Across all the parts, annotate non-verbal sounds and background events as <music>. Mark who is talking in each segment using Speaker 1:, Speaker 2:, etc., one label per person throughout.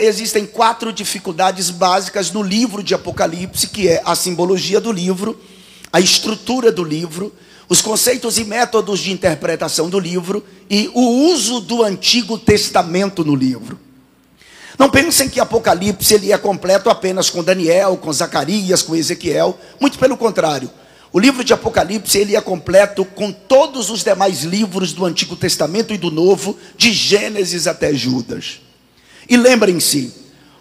Speaker 1: Existem quatro dificuldades básicas no livro de Apocalipse, que é a simbologia do livro, a estrutura do livro, os conceitos e métodos de interpretação do livro e o uso do Antigo Testamento no livro. Não pensem que Apocalipse ele é completo apenas com Daniel, com Zacarias, com Ezequiel, muito pelo contrário. O livro de Apocalipse ele é completo com todos os demais livros do Antigo Testamento e do Novo, de Gênesis até Judas. E lembrem-se,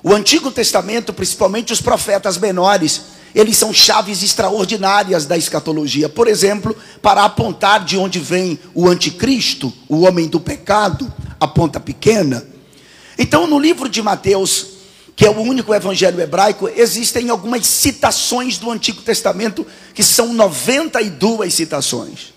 Speaker 1: o Antigo Testamento, principalmente os profetas menores, eles são chaves extraordinárias da escatologia. Por exemplo, para apontar de onde vem o anticristo, o homem do pecado, a ponta pequena. Então, no livro de Mateus, que é o único evangelho hebraico, existem algumas citações do Antigo Testamento, que são 92 citações.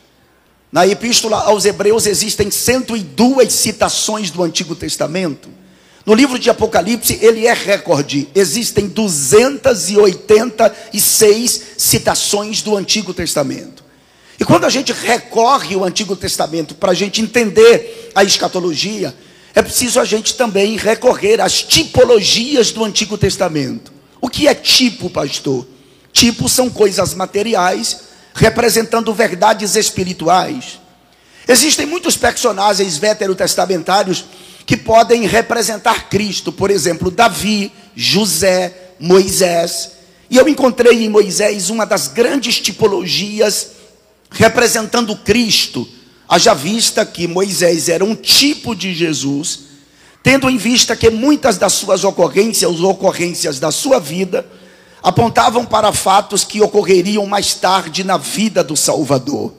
Speaker 1: Na epístola aos Hebreus existem 102 citações do Antigo Testamento. No livro de Apocalipse, ele é recorde. Existem 286 citações do Antigo Testamento. E quando a gente recorre ao Antigo Testamento para a gente entender a escatologia, é preciso a gente também recorrer às tipologias do Antigo Testamento. O que é tipo, pastor? Tipo são coisas materiais representando verdades espirituais. Existem muitos personagens veterotestamentários que podem representar Cristo, por exemplo, Davi, José, Moisés. E eu encontrei em Moisés uma das grandes tipologias representando Cristo. Haja vista que Moisés era um tipo de Jesus, tendo em vista que muitas das suas ocorrências, ocorrências da sua vida, apontavam para fatos que ocorreriam mais tarde na vida do Salvador.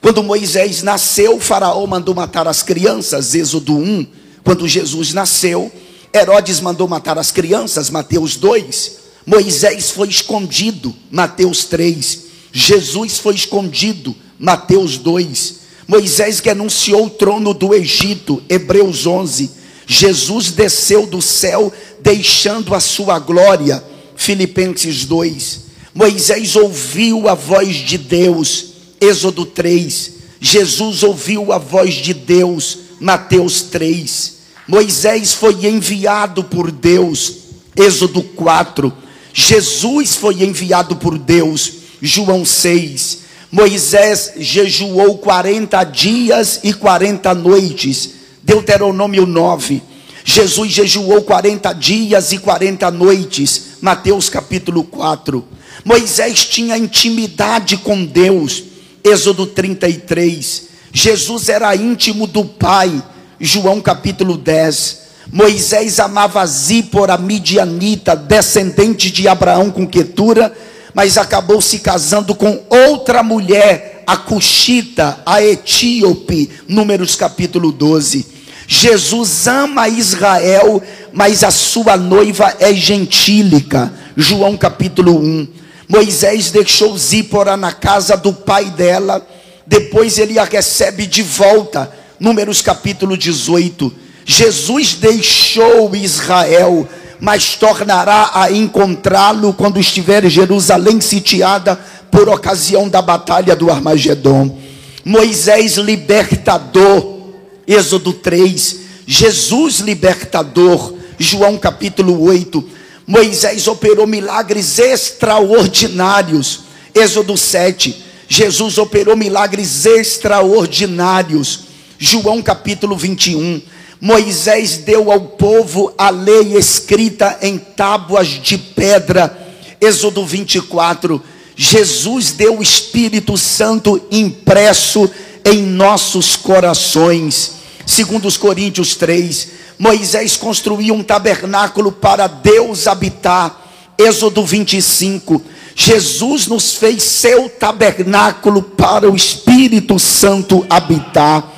Speaker 1: Quando Moisés nasceu, Faraó mandou matar as crianças, Êxodo 1, quando Jesus nasceu, Herodes mandou matar as crianças, Mateus 2. Moisés foi escondido, Mateus 3. Jesus foi escondido, Mateus 2. Moisés que anunciou o trono do Egito, Hebreus 11. Jesus desceu do céu, deixando a sua glória, Filipenses 2. Moisés ouviu a voz de Deus, Êxodo 3. Jesus ouviu a voz de Deus, Mateus 3. Moisés foi enviado por Deus, Êxodo 4. Jesus foi enviado por Deus, João 6. Moisés jejuou 40 dias e 40 noites, Deuteronômio 9. Jesus jejuou 40 dias e 40 noites, Mateus capítulo 4. Moisés tinha intimidade com Deus, Êxodo 33. Jesus era íntimo do Pai, João capítulo 10. Moisés amava Zípora midianita, descendente de Abraão com Quetura, mas acabou se casando com outra mulher, a Cuxita, a etíope, Números capítulo 12. Jesus ama Israel, mas a sua noiva é gentílica, João capítulo 1. Moisés deixou Zípora na casa do pai dela, depois ele a recebe de volta. Números capítulo 18. Jesus deixou Israel, mas tornará a encontrá-lo quando estiver Jerusalém sitiada por ocasião da batalha do Armagedon. Moisés libertador, Êxodo 3. Jesus libertador, João capítulo 8. Moisés operou milagres extraordinários, Êxodo 7. Jesus operou milagres extraordinários. João capítulo 21. Moisés deu ao povo a lei escrita em tábuas de pedra. Êxodo 24. Jesus deu o Espírito Santo impresso em nossos corações. Segundo os Coríntios 3, Moisés construiu um tabernáculo para Deus habitar. Êxodo 25. Jesus nos fez seu tabernáculo para o Espírito Santo habitar.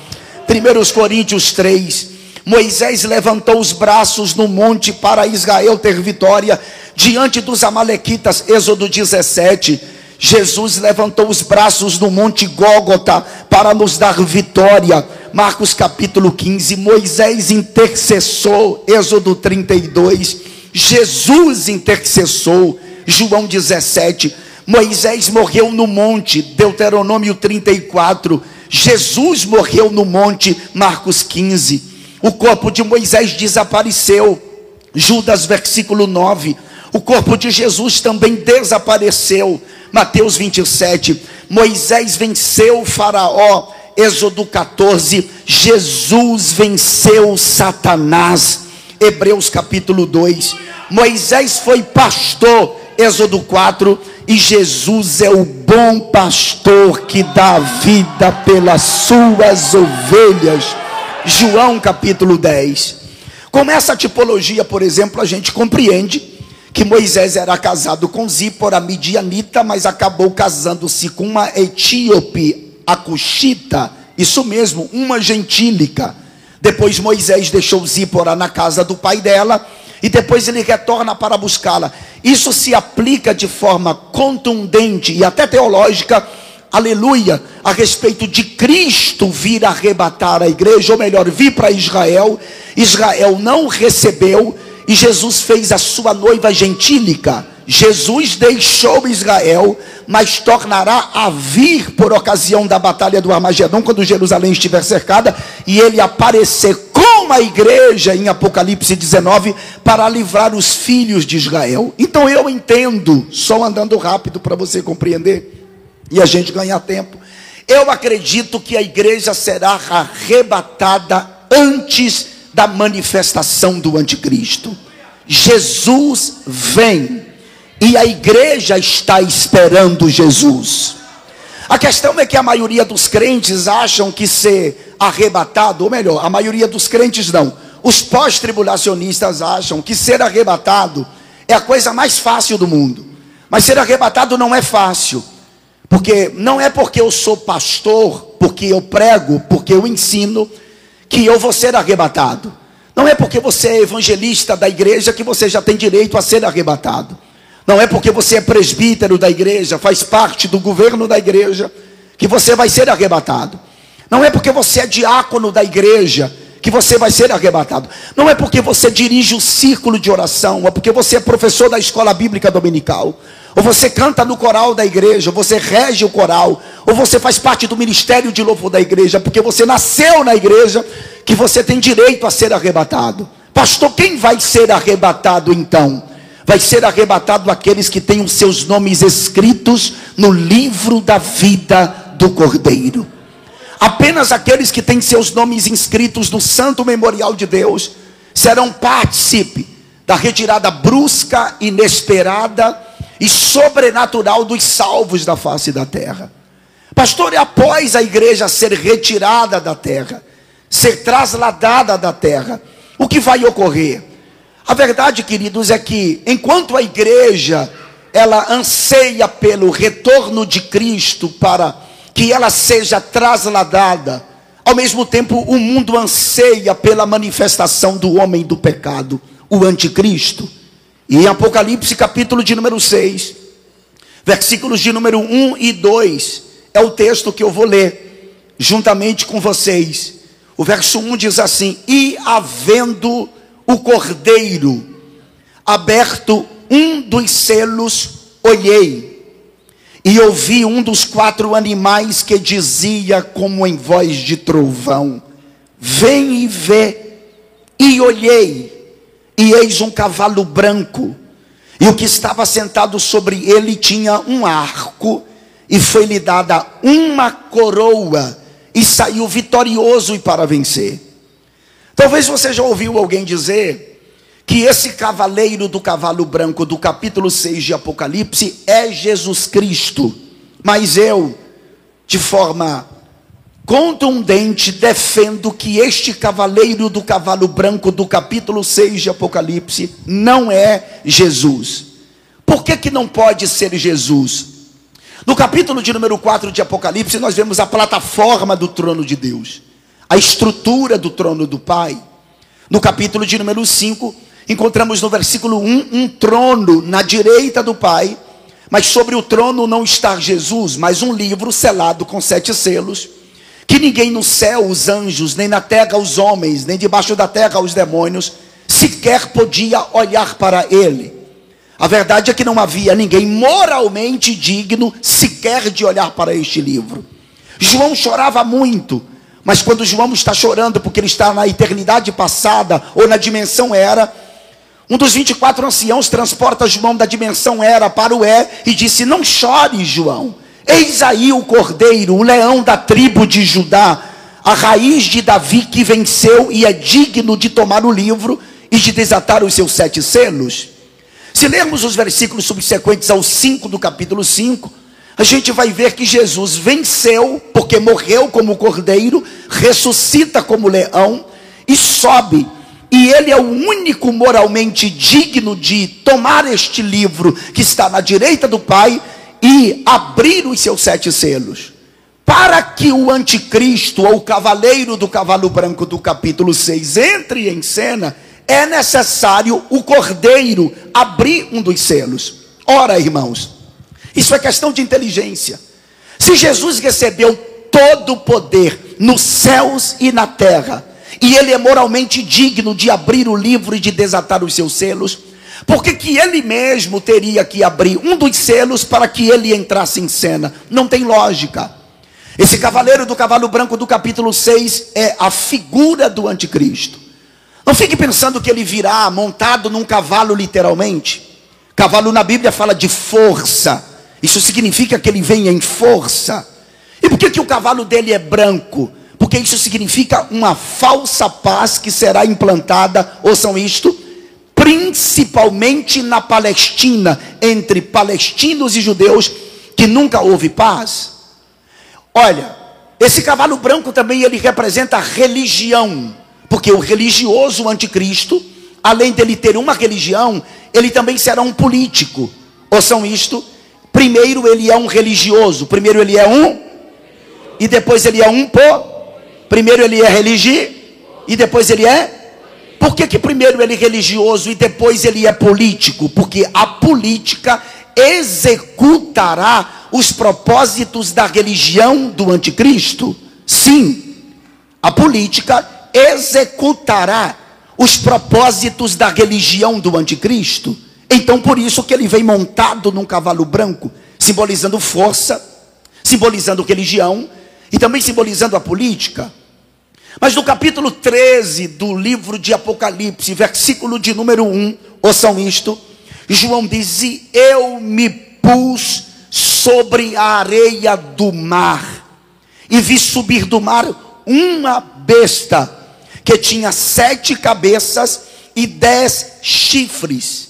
Speaker 1: 1 Coríntios 3. Moisés levantou os braços no monte para Israel ter vitória diante dos Amalequitas. Êxodo 17. Jesus levantou os braços no monte Gólgota para nos dar vitória. Marcos capítulo 15. Moisés intercessou. Êxodo 32. Jesus intercessou. João 17. Moisés morreu no monte, Deuteronômio 34. Jesus morreu no monte, Marcos 15. O corpo de Moisés desapareceu. Judas, versículo 9. O corpo de Jesus também desapareceu. Mateus 27. Moisés venceu Faraó. Êxodo 14. Jesus venceu Satanás. Hebreus capítulo 2. Moisés foi pastor. Êxodo 4. E Jesus é o bom pastor que dá vida pelas suas ovelhas. João capítulo 10. Com essa tipologia, por exemplo, a gente compreende que Moisés era casado com Zípora midianita, mas acabou casando-se com uma etíope, a Cuxita, isso mesmo, uma gentílica. Depois Moisés deixou Zípora na casa do pai dela e depois ele retorna para buscá-la. Isso se aplica de forma contundente e até teológica, aleluia, a respeito de Cristo vir arrebatar a igreja, ou melhor, vir para Israel. Israel não recebeu e Jesus fez a sua noiva gentílica. Jesus deixou Israel, mas tornará a vir por ocasião da batalha do Armagedon, quando Jerusalém estiver cercada, e ele aparecer com a igreja em Apocalipse 19 para livrar os filhos de Israel. Então eu entendo, só andando rápido para você compreender e a gente ganhar tempo. Eu acredito que a igreja será arrebatada antes da manifestação do anticristo. Jesus vem e a igreja está esperando Jesus. A questão é que a maioria dos crentes acham que ser arrebatado, ou melhor, a maioria dos crentes não. Os pós-tribulacionistas acham que ser arrebatado é a coisa mais fácil do mundo. Mas ser arrebatado não é fácil. Porque não é porque eu sou pastor, porque eu prego, porque eu ensino, que eu vou ser arrebatado. Não é porque você é evangelista da igreja que você já tem direito a ser arrebatado. Não é porque você é presbítero da igreja, faz parte do governo da igreja, que você vai ser arrebatado. Não é porque você é diácono da igreja que você vai ser arrebatado. Não é porque você dirige o círculo de oração, é porque você é professor da escola bíblica dominical, ou você canta no coral da igreja, ou você rege o coral, ou você faz parte do ministério de louvor da igreja, porque você nasceu na igreja, que você tem direito a ser arrebatado. Pastor, quem vai ser arrebatado então? Vai ser arrebatado aqueles que têm os seus nomes escritos no livro da vida do Cordeiro. Apenas aqueles que têm seus nomes inscritos no santo memorial de Deus serão partícipe da retirada brusca, inesperada e sobrenatural dos salvos da face da terra. Pastor, e após a igreja ser retirada da terra, ser trasladada da terra, o que vai ocorrer? A verdade, queridos, é que enquanto a igreja ela anseia pelo retorno de Cristo para que ela seja trasladada, ao mesmo tempo o mundo anseia pela manifestação do homem do pecado, o anticristo. E em Apocalipse, capítulo de número 6, versículos de número 1 e 2, é o texto que eu vou ler juntamente com vocês. O verso 1 diz assim: E havendo o cordeiro aberto um dos selos, olhei, e ouvi um dos quatro animais que dizia, como em voz de trovão: Vem e vê. E olhei, e eis um cavalo branco, e o que estava sentado sobre ele tinha um arco, e foi-lhe dada uma coroa, e saiu vitorioso e para vencer. Talvez você já ouviu alguém dizer que esse cavaleiro do cavalo branco do capítulo 6 de Apocalipse é Jesus Cristo, mas eu, de forma contundente defendo que este cavaleiro do cavalo branco do capítulo 6 de Apocalipse não é Jesus. Por que, que não pode ser Jesus? No capítulo de número 4 de Apocalipse, nós vemos a plataforma do trono de Deus, a estrutura do trono do Pai. No capítulo de número 5, encontramos no versículo 1 um trono na direita do Pai, mas sobre o trono não está Jesus, mas um livro selado com sete selos que ninguém no céu, os anjos, nem na terra, os homens, nem debaixo da terra, os demônios, sequer podia olhar para ele. A verdade é que não havia ninguém moralmente digno sequer de olhar para este livro. João chorava muito, mas quando João está chorando porque ele está na eternidade passada ou na dimensão era, Um dos 24 anciãos transporta João da dimensão era para o é e disse: Não chore, João. Eis aí o cordeiro, o leão da tribo de Judá, a raiz de Davi que venceu e é digno de tomar o livro e de desatar os seus sete selos. Se lermos os versículos subsequentes ao 5 do capítulo 5, a gente vai ver que Jesus venceu, porque morreu como cordeiro, ressuscita como leão e sobe. E ele é o único moralmente digno de tomar este livro que está na direita do Pai e abrir os seus sete selos. Para que o anticristo ou o cavaleiro do cavalo branco do capítulo 6 entre em cena, é necessário o cordeiro abrir um dos selos. Ora, irmãos, isso é questão de inteligência. Se Jesus recebeu todo o poder nos céus e na terra, e ele é moralmente digno de abrir o livro e de desatar os seus selos, porque que ele mesmo teria que abrir um dos selos para que ele entrasse em cena? Não tem lógica. Esse cavaleiro do cavalo branco do capítulo 6 é a figura do anticristo. Não fique pensando que ele virá montado num cavalo, literalmente. Cavalo na Bíblia fala de força. Isso significa que ele vem em força. E por que, que o cavalo dele é branco? Porque isso significa uma falsa paz que será implantada, ouçam isto, principalmente na Palestina, entre palestinos e judeus, que nunca houve paz. Olha, esse cavalo branco também ele representa religião. Porque o religioso anticristo, além dele ter uma religião, ele também será um político. Ouçam isto. Primeiro ele é um religioso. Primeiro ele é um. E depois ele é um po. Primeiro ele é religioso. E depois ele é. Por que, que primeiro ele é religioso e depois ele é político? Porque a política executará os propósitos da religião do anticristo? Sim. A política executará os propósitos da religião do anticristo. Então, por isso que ele vem montado num cavalo branco, simbolizando força, simbolizando religião e também simbolizando a política. Mas no capítulo 13 do livro de Apocalipse, versículo de número 1, ouçam isto, João diz: Eu me pus sobre a areia do mar, e vi subir do mar uma besta que tinha sete cabeças e dez chifres,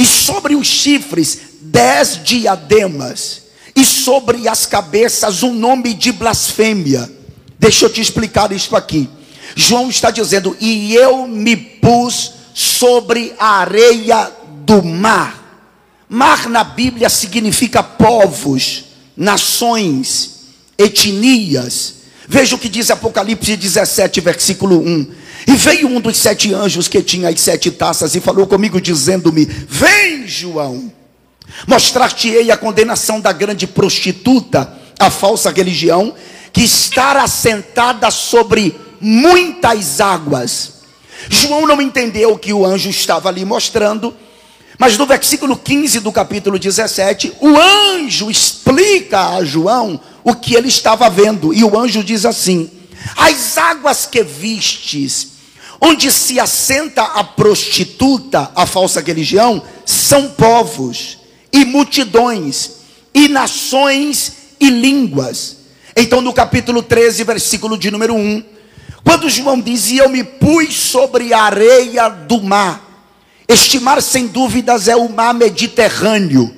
Speaker 1: e sobre os chifres dez diademas, e sobre as cabeças um nome de blasfêmia. Deixa eu te explicar isto aqui. João está dizendo: E eu me pus sobre a areia do mar. Mar na Bíblia significa povos, nações, etnias. Veja o que diz Apocalipse 17, versículo 1. E veio um dos sete anjos que tinha as sete taças e falou comigo, dizendo-me: Vem, João, mostrar-te-ei a condenação da grande prostituta, a falsa religião, que está assentada sobre muitas águas. João não entendeu o que o anjo estava ali mostrando, mas no versículo 15 do capítulo 17, o anjo explica a João o que ele estava vendo. E o anjo diz assim: As águas que vistes, onde se assenta a prostituta, a falsa religião, são povos e multidões e nações e línguas. Então, no capítulo 13, versículo de número 1, quando João dizia: Eu me pus sobre a areia do mar. Este mar, sem dúvidas, é o mar Mediterrâneo,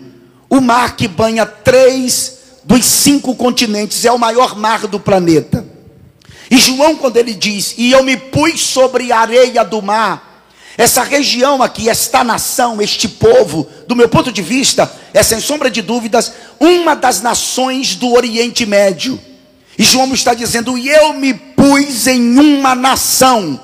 Speaker 1: o mar que banha três dos cinco continentes, é o maior mar do planeta. E João, quando ele diz, e eu me pus sobre a areia do mar, essa região aqui, esta nação, este povo, do meu ponto de vista, é sem sombra de dúvidas, uma das nações do Oriente Médio. E João está dizendo, e eu me pus em uma nação,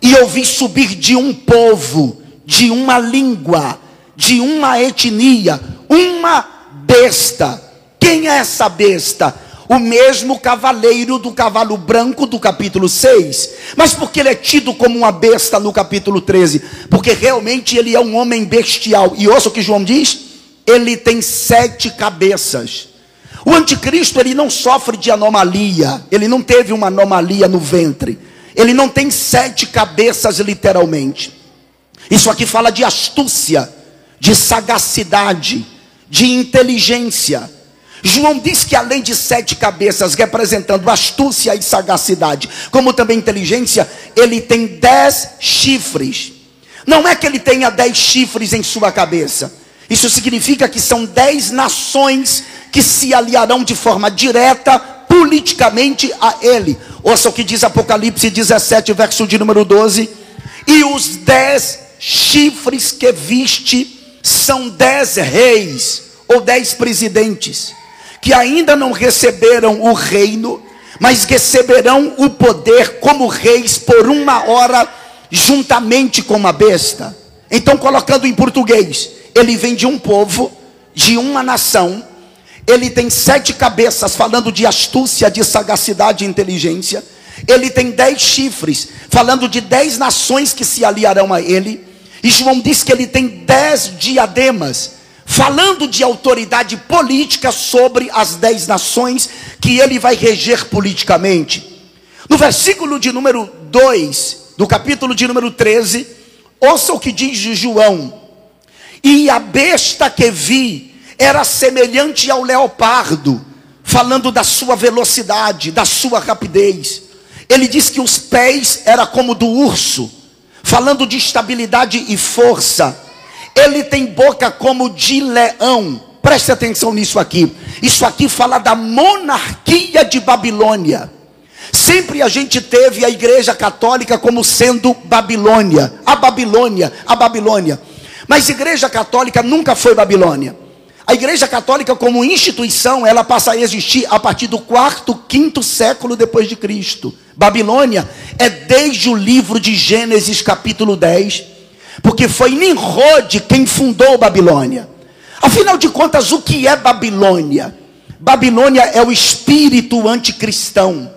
Speaker 1: e eu vi subir de um povo, de uma língua, de uma etnia, uma besta quem é essa besta? O mesmo cavaleiro do cavalo branco do capítulo 6. Mas por que ele é tido como uma besta no capítulo 13? Porque realmente ele é um homem bestial. E ouça o que João diz: ele tem sete cabeças. O anticristo ele não sofre de anomalia, ele não teve uma anomalia no ventre, ele não tem sete cabeças literalmente. Isso aqui fala de astúcia, de sagacidade, de inteligência. João diz que além de sete cabeças representando astúcia e sagacidade, como também inteligência, ele tem dez chifres. Não é que ele tenha dez chifres em sua cabeça. Isso significa que são dez nações que se aliarão de forma direta politicamente a ele. Ouça o que diz Apocalipse 17, verso de número 12. E os dez chifres que viste são dez reis ou dez presidentes que ainda não receberam o reino, mas receberão o poder como reis por uma hora, juntamente com uma besta. Então, colocando em português, ele vem de um povo, de uma nação, ele tem sete cabeças, falando de astúcia, de sagacidade e inteligência. Ele tem dez chifres, falando de dez nações que se aliarão a ele. E João diz que ele tem dez diademas, falando de autoridade política sobre as dez nações que ele vai reger politicamente. No versículo de número 2, do capítulo de número 13, ouça o que diz João: E a besta que vi era semelhante ao leopardo, falando da sua velocidade, da sua rapidez. Ele diz que os pés era como do urso, falando de estabilidade e força ele tem boca como de leão. Preste atenção nisso aqui. Isso aqui fala da monarquia de Babilônia. Sempre a gente teve a igreja católica como sendo Babilônia, a Babilônia, a Babilônia. Mas igreja católica nunca foi Babilônia. A igreja católica como instituição, ela passa a existir a partir do quarto, quinto século depois de Cristo. Babilônia é desde o livro de Gênesis capítulo 10 porque foi Nimrod quem fundou Babilônia. Afinal de contas, o que é Babilônia? Babilônia é o espírito anticristão,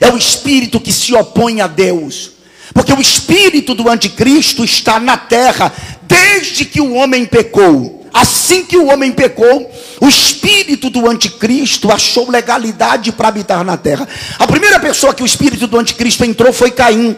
Speaker 1: é o espírito que se opõe a Deus, porque o espírito do anticristo está na terra desde que o homem pecou. Assim que o homem pecou, o espírito do anticristo achou legalidade para habitar na terra. A primeira pessoa que o espírito do anticristo entrou foi Caim.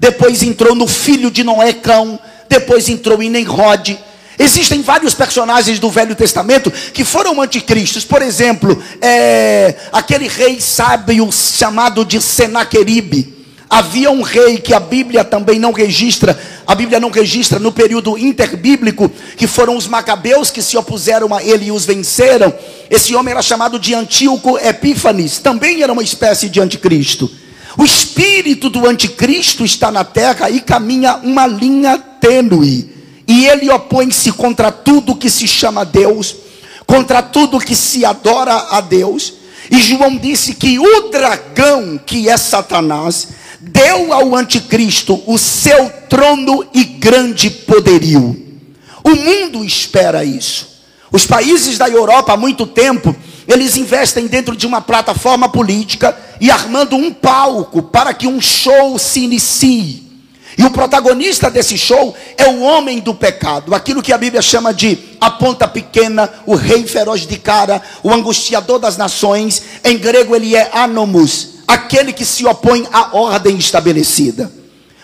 Speaker 1: Depois entrou no filho de Noé, Cão depois entrou em Nemrod. Existem vários personagens do Velho Testamento que foram anticristos. Por exemplo, é, aquele rei sábio chamado de Senaqueribe. Havia um rei que a Bíblia também não registra, a Bíblia não registra no período interbíblico, que foram os macabeus que se opuseram a ele e os venceram. Esse homem era chamado de Antíoco Epífanes, também era uma espécie de anticristo. O espírito do anticristo está na terra e caminha uma linha tênue. E ele opõe-se contra tudo que se chama Deus, contra tudo que se adora a Deus. E João disse que o dragão, que é Satanás, deu ao anticristo o seu trono e grande poderio. O mundo espera isso. Os países da Europa há muito tempo eles investem dentro de uma plataforma política e armando um palco para que um show se inicie. E o protagonista desse show é o homem do pecado, aquilo que a Bíblia chama de a ponta pequena, o rei feroz de cara, o angustiador das nações. Em grego ele é anomus, aquele que se opõe à ordem estabelecida.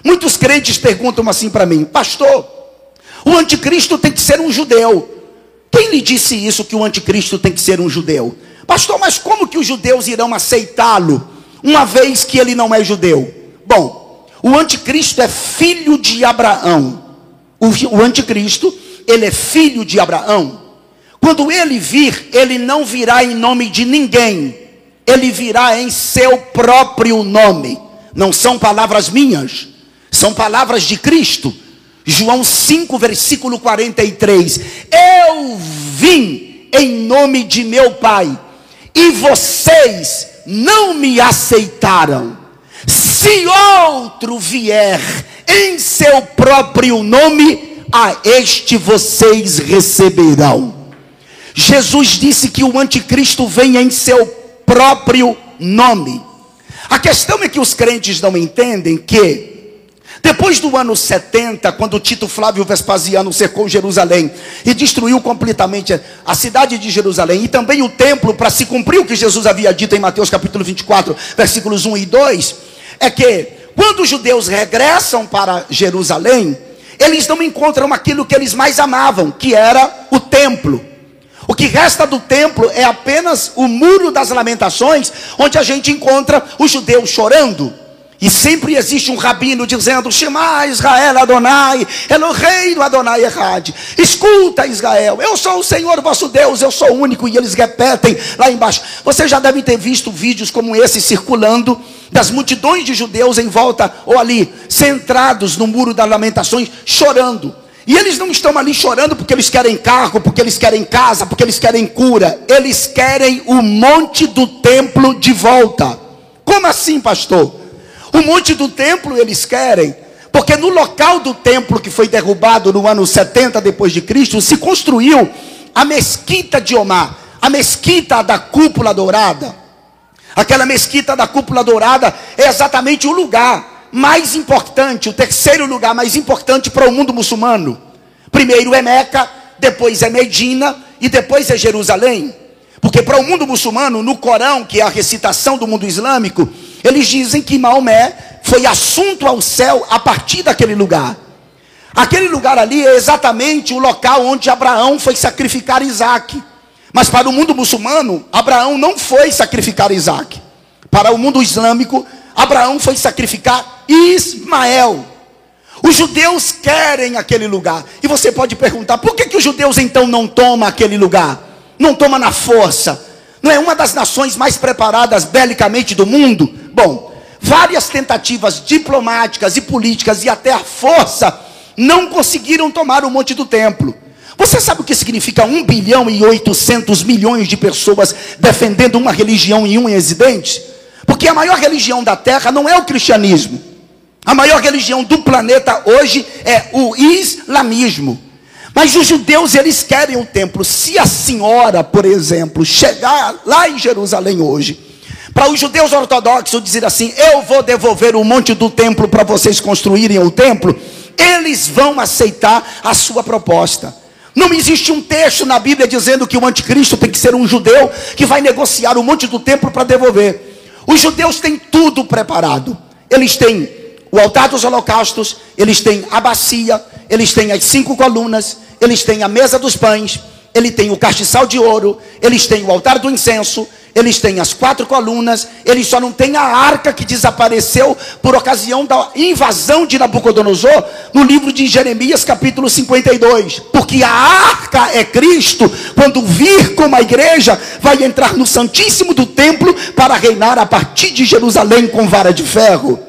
Speaker 1: Muitos crentes perguntam assim para mim, pastor, o anticristo tem que ser um judeu. Quem lhe disse isso que o anticristo tem que ser um judeu? Pastor, mas como que os judeus irão aceitá-lo, uma vez que ele não é judeu? Bom, o anticristo é filho de Abraão. O, anticristo, ele é filho de Abraão. Quando ele vir, ele não virá em nome de ninguém, ele virá em seu próprio nome. Não são palavras minhas, são palavras de Cristo. João 5, versículo 43. Eu vim em nome de meu Pai, e vocês não me aceitaram. Se outro vier em seu próprio nome, a este vocês receberão. Jesus disse que o anticristo vem em seu próprio nome. A questão é que os crentes não entendem que depois do ano 70, quando Tito Flávio Vespasiano cercou Jerusalém e destruiu completamente a cidade de Jerusalém e também o templo para se cumprir o que Jesus havia dito em Mateus capítulo 24, versículos 1 e 2, é que quando os judeus regressam para Jerusalém, eles não encontram aquilo que eles mais amavam, que era o templo. O que resta do templo é apenas o muro das lamentações, onde a gente encontra os judeus chorando. E sempre existe um rabino dizendo: Shema Israel Adonai, Eloheinu Adonai Errad. Escuta Israel, eu sou o Senhor vosso Deus, eu sou o único. E eles repetem lá embaixo. Você já deve ter visto vídeos como esse circulando das multidões de judeus em volta ou ali, centrados no muro das lamentações, chorando. E eles não estão ali chorando porque eles querem carro, porque eles querem casa, porque eles querem cura. Eles querem o monte do templo de volta. Como assim, pastor? O monte do templo eles querem, porque no local do templo que foi derrubado no ano 70 depois de Cristo, se construiu a mesquita de Omar, a mesquita da cúpula dourada. Aquela mesquita da cúpula dourada é exatamente o lugar mais importante, o terceiro lugar mais importante para o mundo muçulmano. Primeiro é Meca, depois é Medina e depois é Jerusalém. Porque para o mundo muçulmano, no Corão, que é a recitação do mundo islâmico, eles dizem que Maomé foi assunto ao céu a partir daquele lugar. Aquele lugar ali é exatamente o local onde Abraão foi sacrificar Isaac. Mas para o mundo muçulmano, Abraão não foi sacrificar Isaac. Para o mundo islâmico, Abraão foi sacrificar Ismael. Os judeus querem aquele lugar. E você pode perguntar: por que, que os judeus então não tomam aquele lugar? Não toma na força? Não é uma das nações mais preparadas belicamente do mundo? Bom, várias tentativas diplomáticas e políticas e até a força não conseguiram tomar o Monte do Templo. Você sabe o que significa 1 bilhão e 800 milhões de pessoas defendendo uma religião e um residente? Porque a maior religião da Terra não é o cristianismo. A maior religião do planeta hoje é o islamismo. Mas os judeus, eles querem o templo. Se a senhora, por exemplo, chegar lá em Jerusalém hoje, para os judeus ortodoxos dizer assim: Eu vou devolver o monte do templo para vocês construírem o templo, eles vão aceitar a sua proposta. Não existe um texto na Bíblia dizendo que o anticristo tem que ser um judeu que vai negociar o monte do templo para devolver. Os judeus têm tudo preparado. Eles têm o altar dos holocaustos, eles têm a bacia, eles têm as cinco colunas, eles têm a mesa dos pães, ele tem o castiçal de ouro, eles têm o altar do incenso, eles têm as quatro colunas, eles só não têm a arca que desapareceu por ocasião da invasão de Nabucodonosor no livro de Jeremias, capítulo 52. Porque a arca é Cristo, quando vir como a igreja, vai entrar no Santíssimo do templo para reinar a partir de Jerusalém com vara de ferro.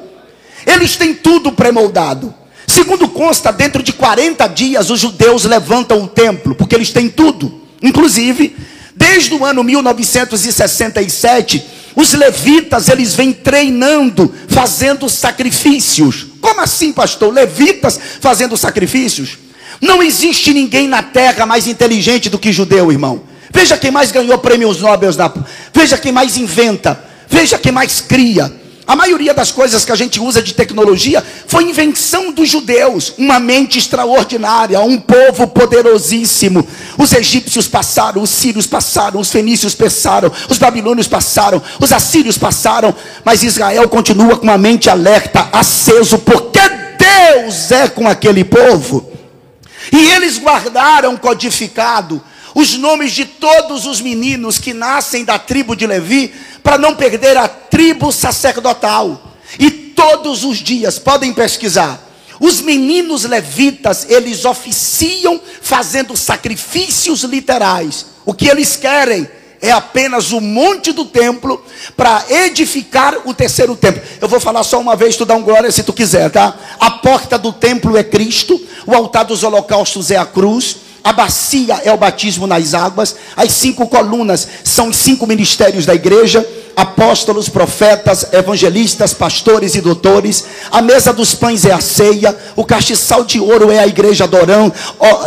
Speaker 1: Eles têm tudo pré-moldado. Segundo consta, dentro de 40 dias os judeus levantam o templo, porque eles têm tudo. Inclusive, desde o ano 1967, os levitas eles vêm treinando, fazendo sacrifícios. Como assim, pastor? Levitas fazendo sacrifícios? Não existe ninguém na terra mais inteligente do que judeu, irmão. Veja quem mais ganhou prêmios Nobel, veja quem mais inventa, veja quem mais cria. A maioria das coisas que a gente usa de tecnologia foi invenção dos judeus, uma mente extraordinária, um povo poderosíssimo. Os egípcios passaram, os sírios passaram, os fenícios passaram, os babilônios passaram, os assírios passaram, mas Israel continua com uma mente alerta, aceso, porque Deus é com aquele povo. E eles guardaram codificado os nomes de todos os meninos que nascem da tribo de Levi, para não perder a tribo sacerdotal. E todos os dias, podem pesquisar, os meninos levitas, eles oficiam fazendo sacrifícios literais. O que eles querem é apenas o monte do templo para edificar o terceiro templo. Eu vou falar só uma vez, tu dá um glória se tu quiser, tá? A porta do templo é Cristo, o altar dos holocaustos é a cruz, a bacia é o batismo nas águas, as cinco colunas são os cinco ministérios da igreja, apóstolos, profetas, evangelistas, pastores e doutores. A mesa dos pães é a ceia, o castiçal de ouro é a igreja adorando,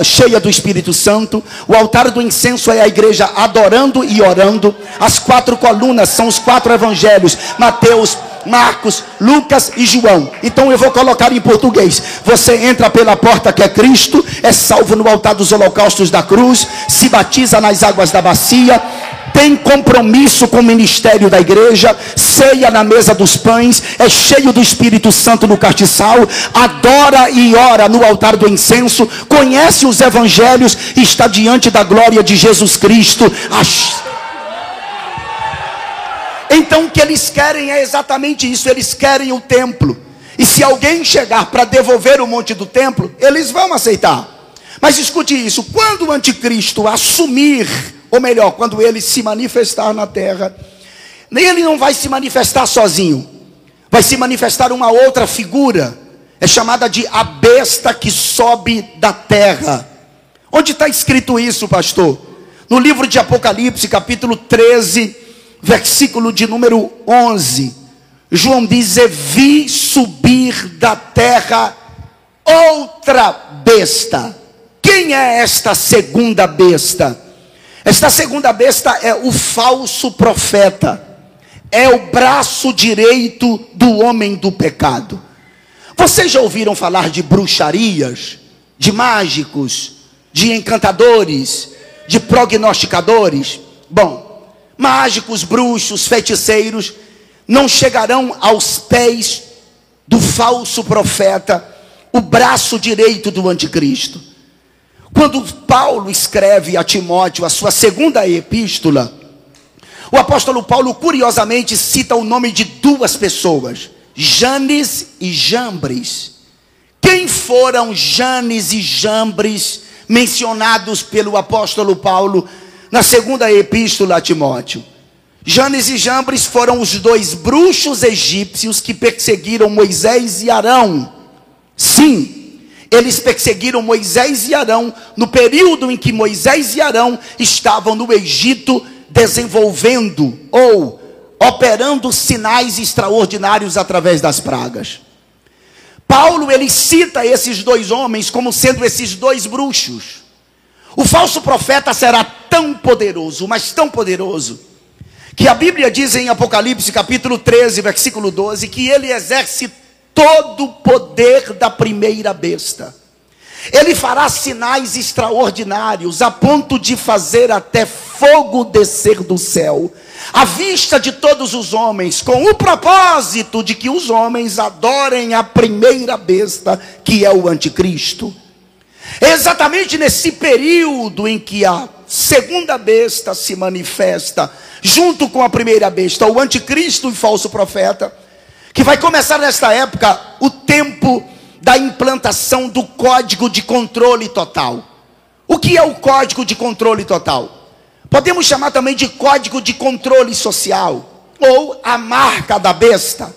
Speaker 1: cheia do Espírito Santo. O altar do incenso é a igreja adorando e orando. As quatro colunas são os quatro evangelhos: Mateus, Marcos, Lucas e João. Então eu vou colocar em português. Você entra pela porta que é Cristo, é salvo no altar dos holocaustos da cruz, se batiza nas águas da bacia, tem compromisso com o ministério da igreja, ceia na mesa dos pães, é cheio do Espírito Santo no castiçal, adora e ora no altar do incenso, conhece os evangelhos está diante da glória de Jesus Cristo. Então o que eles querem é exatamente isso, eles querem o templo. E se alguém chegar para devolver o monte do templo, eles vão aceitar. Mas escute isso: quando o anticristo assumir, ou melhor, quando ele se manifestar na terra, ele não vai se manifestar sozinho, vai se manifestar uma outra figura, é chamada de a besta que sobe da terra. Onde está escrito isso, pastor? No livro de Apocalipse, capítulo 13, versículo de número 11. João diz: Vi subir da terra outra besta quem é esta segunda besta? Esta segunda besta é o falso profeta, é o braço direito do homem do pecado. Vocês já ouviram falar de bruxarias, de mágicos, de encantadores, de prognosticadores? Bom, mágicos, bruxos, feiticeiros não chegarão aos pés do falso profeta, o braço direito do anticristo. Quando Paulo escreve a Timóteo a sua segunda epístola, o apóstolo Paulo curiosamente cita o nome de duas pessoas, Janes e Jambres. Quem foram Janes e Jambres mencionados pelo apóstolo Paulo na segunda epístola a Timóteo? Janes e Jambres foram os dois bruxos egípcios que perseguiram Moisés e Arão. Sim, eles perseguiram Moisés e Arão no período em que Moisés e Arão estavam no Egito desenvolvendo ou operando sinais extraordinários através das pragas. Paulo ele cita esses dois homens como sendo esses dois bruxos. O falso profeta será tão poderoso, mas tão poderoso, que a Bíblia diz em Apocalipse capítulo 13, versículo 12, que ele exerce todo o poder da primeira besta. Ele fará sinais extraordinários, a ponto de fazer até fogo descer do céu, à vista de todos os homens, com o propósito de que os homens adorem a primeira besta, que é o anticristo. Exatamente nesse período em que a segunda besta se manifesta, junto com a primeira besta, o anticristo e falso profeta, que vai começar nesta época o tempo da implantação do código de controle total. O que é o código de controle total? Podemos chamar também de código de controle social ou a marca da besta.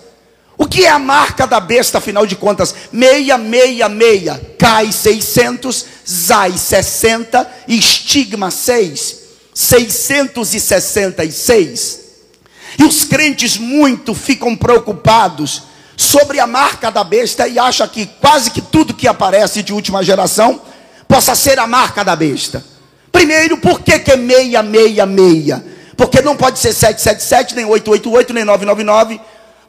Speaker 1: O que é a marca da besta, afinal de contas? 666, CAI 600, ZAI 60, estigma 6, 666. E os crentes muito ficam preocupados sobre a marca da besta e acham que quase que tudo que aparece de última geração possa ser a marca da besta. Primeiro, por que, que é 666? Porque não pode ser 777, nem 888, nem 999.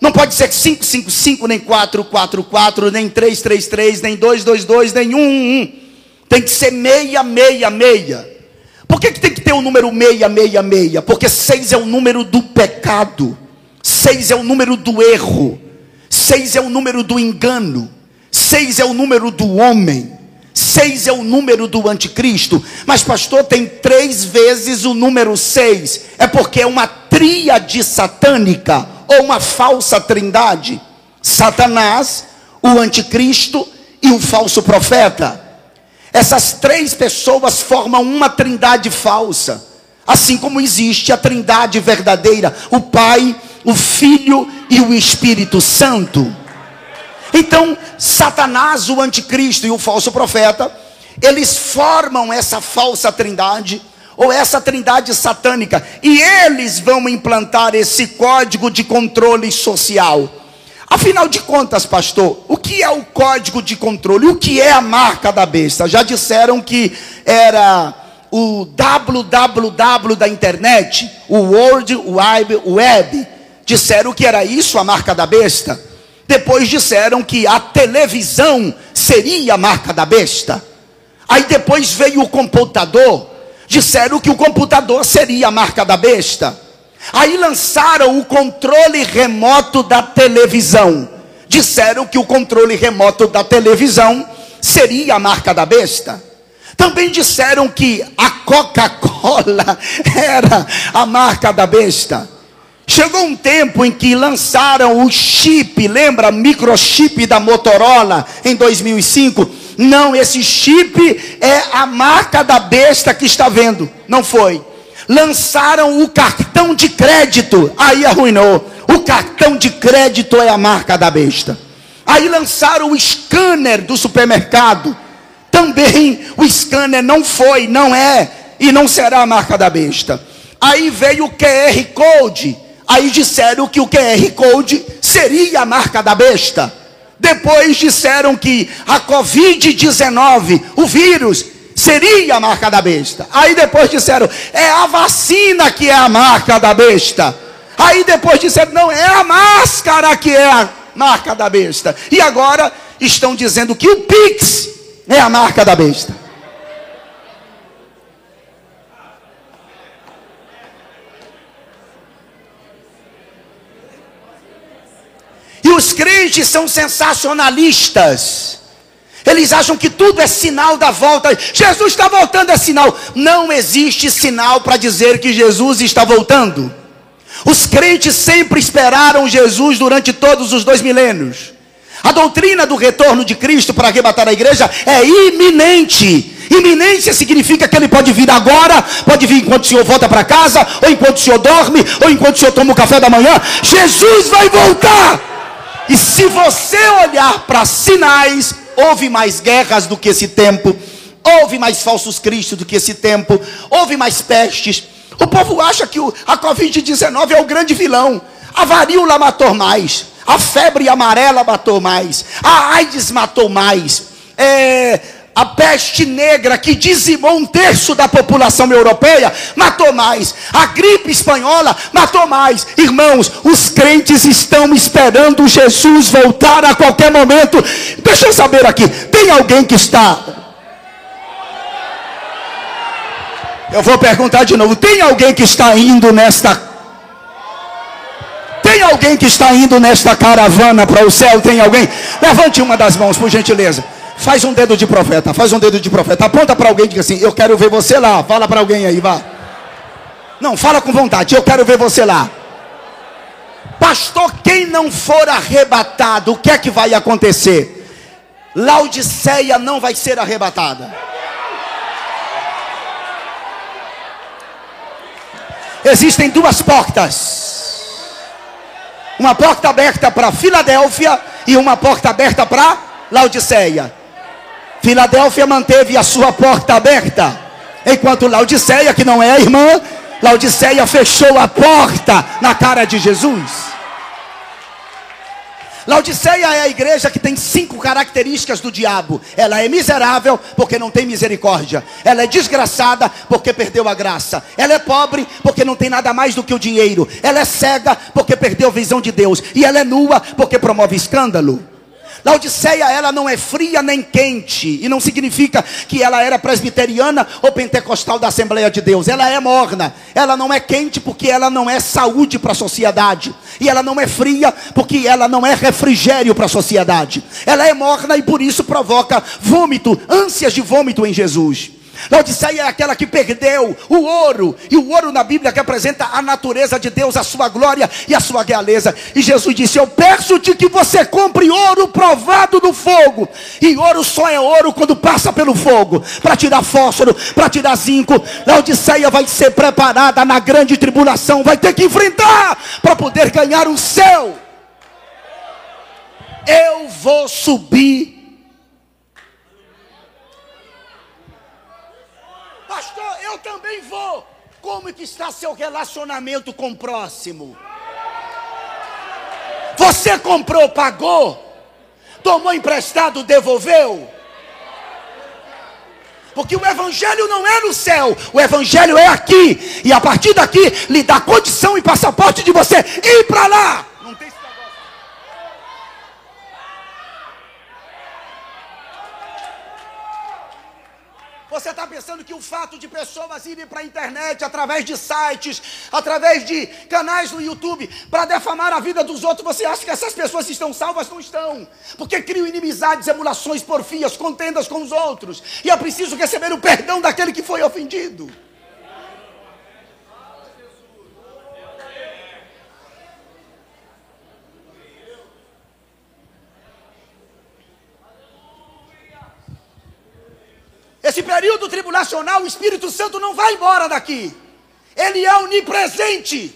Speaker 1: Não pode ser 555, nem 444, nem 333, nem 222, nem 111. Tem que ser 666. Por que, que tem que ter o número 666? Porque 6 é o número do pecado, 6 é o número do erro, 6 é o número do engano, 6 é o número do homem, 6 é o número do anticristo. Mas, pastor, tem três vezes o número 6. É porque é uma tríade satânica ou uma falsa trindade: Satanás, o anticristo e o falso profeta. Essas três pessoas formam uma trindade falsa. Assim como existe a trindade verdadeira: o Pai, o Filho e o Espírito Santo. Então, Satanás, o anticristo e o falso profeta, eles formam essa falsa trindade, ou essa trindade satânica, e eles vão implantar esse código de controle social. Afinal de contas, pastor, o que é o código de controle? O que é a marca da besta? Já disseram que era o www da internet, o World Wide Web. Disseram que era isso a marca da besta. Depois disseram que a televisão seria a marca da besta. Aí depois veio o computador. disseram que o computador seria a marca da besta. Aí lançaram o controle remoto da televisão. Disseram que o controle remoto da televisão seria a marca da besta. Também disseram que a Coca-Cola <laughs> era a marca da besta. Chegou um tempo em que lançaram o chip, lembra? Microchip da Motorola em 2005. Não, esse chip é a marca da besta que está vendo. Não foi. Lançaram o cartão de crédito, aí arruinou. O cartão de crédito é a marca da besta. Aí lançaram o scanner do supermercado. Também o scanner não foi, não é e não será a marca da besta. Aí veio o QR Code. Aí disseram que o QR Code seria a marca da besta. Depois disseram que a Covid-19, o vírus, seria a marca da besta. Aí depois disseram, é a vacina que é a marca da besta. Aí depois disseram, não, é a máscara que é a marca da besta. E agora estão dizendo que o Pix é a marca da besta. E os crentes são sensacionalistas. Eles acham que tudo é sinal da volta. Jesus está voltando, é sinal. Não existe sinal para dizer que Jesus está voltando. Os crentes sempre esperaram Jesus durante todos os dois milênios. A doutrina do retorno de Cristo para arrebatar a igreja é iminente. Iminência significa que ele pode vir agora, pode vir enquanto o senhor volta para casa, ou enquanto o senhor dorme, ou enquanto o senhor toma o café da manhã. Jesus vai voltar. E se você olhar para sinais, houve mais guerras do que esse tempo, houve mais falsos cristos do que esse tempo, houve mais pestes. O povo acha que a Covid-19 é o grande vilão. A varíola matou mais, a febre amarela matou mais, a AIDS matou mais. É, a peste negra que dizimou um terço da população europeia, matou mais. A gripe espanhola matou mais. Irmãos, os crentes estão esperando Jesus voltar a qualquer momento. Deixa eu saber aqui: tem alguém que está. Eu vou perguntar de novo: tem alguém que está indo nesta tem alguém que está indo nesta caravana para o céu? Tem alguém? Levante uma das mãos, por gentileza. Faz um dedo de profeta, faz um dedo de profeta. Aponta para alguém e diga assim: Eu quero ver você lá. Fala para alguém aí, vá. Não, fala com vontade. Eu quero ver você lá. Pastor, quem não for arrebatado, o que é que vai acontecer? Laodiceia não vai ser arrebatada. Existem duas portas. Uma porta aberta para Filadélfia e uma porta aberta para Laodiceia. Filadélfia manteve a sua porta aberta, enquanto Laodiceia, que não é a irmã, Laodiceia fechou a porta na cara de Jesus. Laodiceia é a igreja que tem cinco características do diabo. Ela é miserável porque não tem misericórdia. Ela é desgraçada porque perdeu a graça. Ela é pobre porque não tem nada mais do que o dinheiro. Ela é cega porque perdeu a visão de Deus. E ela é nua porque promove escândalo. Laodiceia, ela não é fria nem quente, e não significa que ela era presbiteriana ou pentecostal da Assembleia de Deus. Ela é morna. Ela não é quente porque ela não é saúde para a sociedade, e ela não é fria porque ela não é refrigério para a sociedade. Ela é morna e por isso provoca vômito, ânsias de vômito em Jesus. Laodiceia é aquela que perdeu o ouro, e o ouro na Bíblia que apresenta a natureza de Deus, a sua glória e a sua realeza. E Jesus disse: Eu peço-te que você compre ouro provado do fogo, e ouro só é ouro quando passa pelo fogo para tirar fósforo, para tirar zinco. Laodiceia vai ser preparada na grande tribulação, vai ter que enfrentar para poder ganhar o céu. Eu vou subir Pastor, eu também vou. Como que está seu relacionamento com o próximo? Você comprou, pagou? Tomou emprestado, devolveu? Porque o evangelho não é no céu, o evangelho é aqui. E a partir daqui lhe dá condição e passaporte de você ir para lá. Você está pensando que o fato de pessoas irem para a internet através de sites, através de canais no YouTube, para defamar a vida dos outros, você acha que essas pessoas estão salvas? Não estão. Porque criam inimizades, emulações, porfias, contendas com os outros. E é preciso receber o perdão daquele que foi ofendido. Esse período tribulacional, o Espírito Santo não vai embora daqui. Ele é onipresente.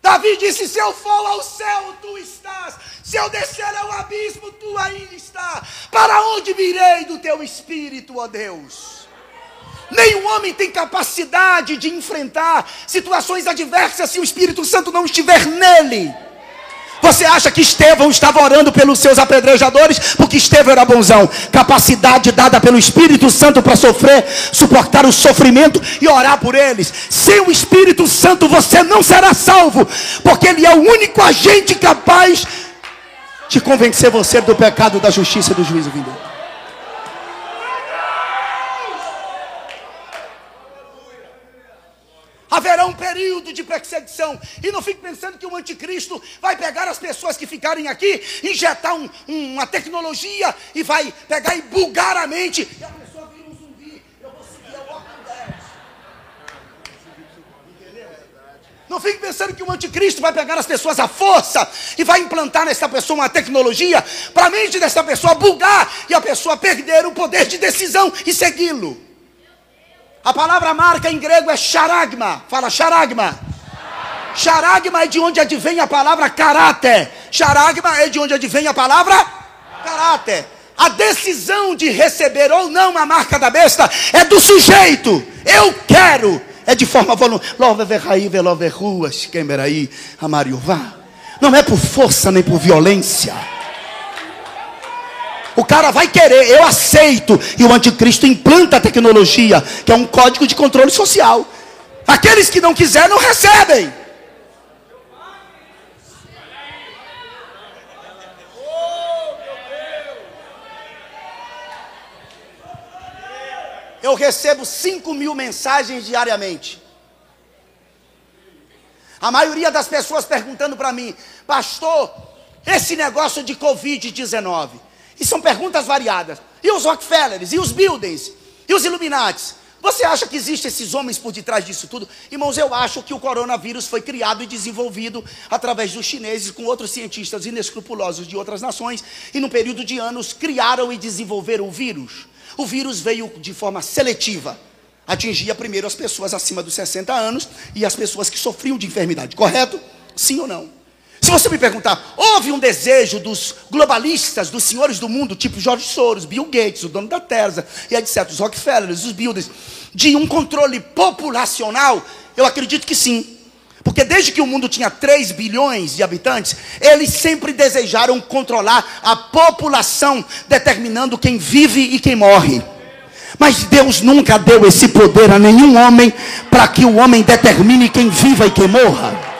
Speaker 1: Davi disse: Se eu for ao céu, tu estás. Se eu descer ao abismo, tu ainda estás. Para onde virei do teu espírito, ó Deus? Nenhum homem tem capacidade de enfrentar situações adversas se o Espírito Santo não estiver nele. Você acha que Estevão estava orando pelos seus apedrejadores porque Estevão era bonzão? Capacidade dada pelo Espírito Santo para sofrer, suportar o sofrimento e orar por eles. Sem o Espírito Santo você não será salvo, porque ele é o único agente capaz de convencer você do pecado, da justiça e do juízo vindouro. haverá um período de perseguição. E não fique pensando que o anticristo vai pegar as pessoas que ficarem aqui, injetar um, uma tecnologia e vai pegar e bugar a mente. E a pessoa vira um zumbi. Eu vou seguir a Walking. Não fique pensando que o anticristo vai pegar as pessoas à força e vai implantar nessa pessoa uma tecnologia para a mente dessa pessoa bugar e a pessoa perder o poder de decisão e segui-lo. A palavra marca em grego é charagma. Fala charagma. Charagma é de onde advém a palavra caráter. Charagma é de onde advém a palavra caráter. A decisão de receber ou não a marca da besta é do sujeito. Eu quero. É de forma voluntária. Não é por força nem por violência. O cara vai querer, eu aceito. E o anticristo implanta a tecnologia, que é um código de controle social. Aqueles que não quiserem não recebem. Eu recebo 5 mil mensagens diariamente. A maioria das pessoas perguntando para mim, pastor, esse negócio de Covid-19, e são perguntas variadas. E os Rockefellers, e os Bildens, e os Illuminatis? Você acha que existem esses homens por detrás disso tudo? Irmãos, eu acho que o coronavírus foi criado e desenvolvido através dos chineses com outros cientistas inescrupulosos de outras nações e no período de anos criaram e desenvolveram o vírus. O vírus veio de forma seletiva. Atingia primeiro as pessoas acima dos 60 anos e as pessoas que sofriam de enfermidade, correto? Sim ou não? Se você me perguntar, houve um desejo dos globalistas, dos senhores do mundo, tipo George Soros, Bill Gates, o dono da Tesla, e etc., os Rockefellers, os Builders, de um controle populacional? Eu acredito que sim. Porque desde que o mundo tinha 3 bilhões de habitantes, eles sempre desejaram controlar a população, determinando quem vive e quem morre. Mas Deus nunca deu esse poder a nenhum homem para que o homem determine quem viva e quem morra.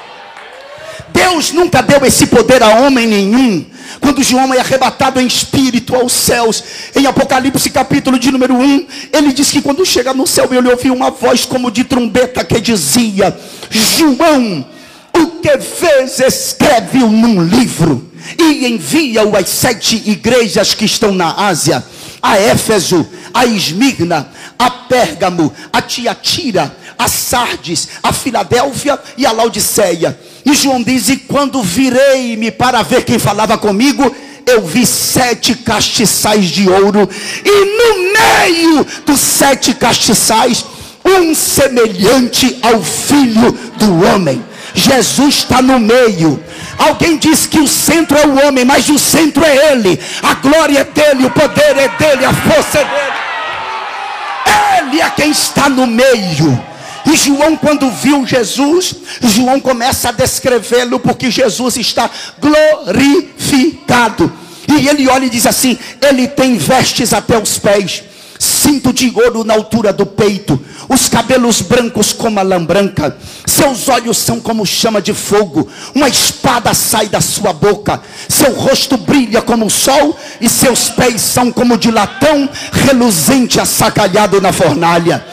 Speaker 1: Deus nunca deu esse poder a homem nenhum. Quando João é arrebatado em espírito aos céus, em Apocalipse capítulo de número 1, ele diz que quando chega no céu, ele ouviu uma voz como de trombeta que dizia: João, o que fez, escreve-o num livro e envia-o às sete igrejas que estão na Ásia, a Éfeso, a Esmirna, a Pérgamo, a Tiatira, a Sardes, a Filadélfia e a Laodiceia. E João diz: E quando virei-me para ver quem falava comigo, eu vi sete castiçais de ouro, e no meio dos sete castiçais, um semelhante ao filho do homem. Jesus está no meio. Alguém diz que o centro é o homem, mas o centro é ele. A glória é dele, o poder é dele, a força é dele. Ele é quem está no meio. E João, quando viu Jesus, João começa a descrevê-lo, porque Jesus está glorificado. E ele olha e diz assim: Ele tem vestes até os pés cinto de ouro na altura do peito, os cabelos brancos como a lã branca, seus olhos são como chama de fogo, uma espada sai da sua boca, seu rosto brilha como o sol, e seus pés são como de latão reluzente assacalhado na fornalha.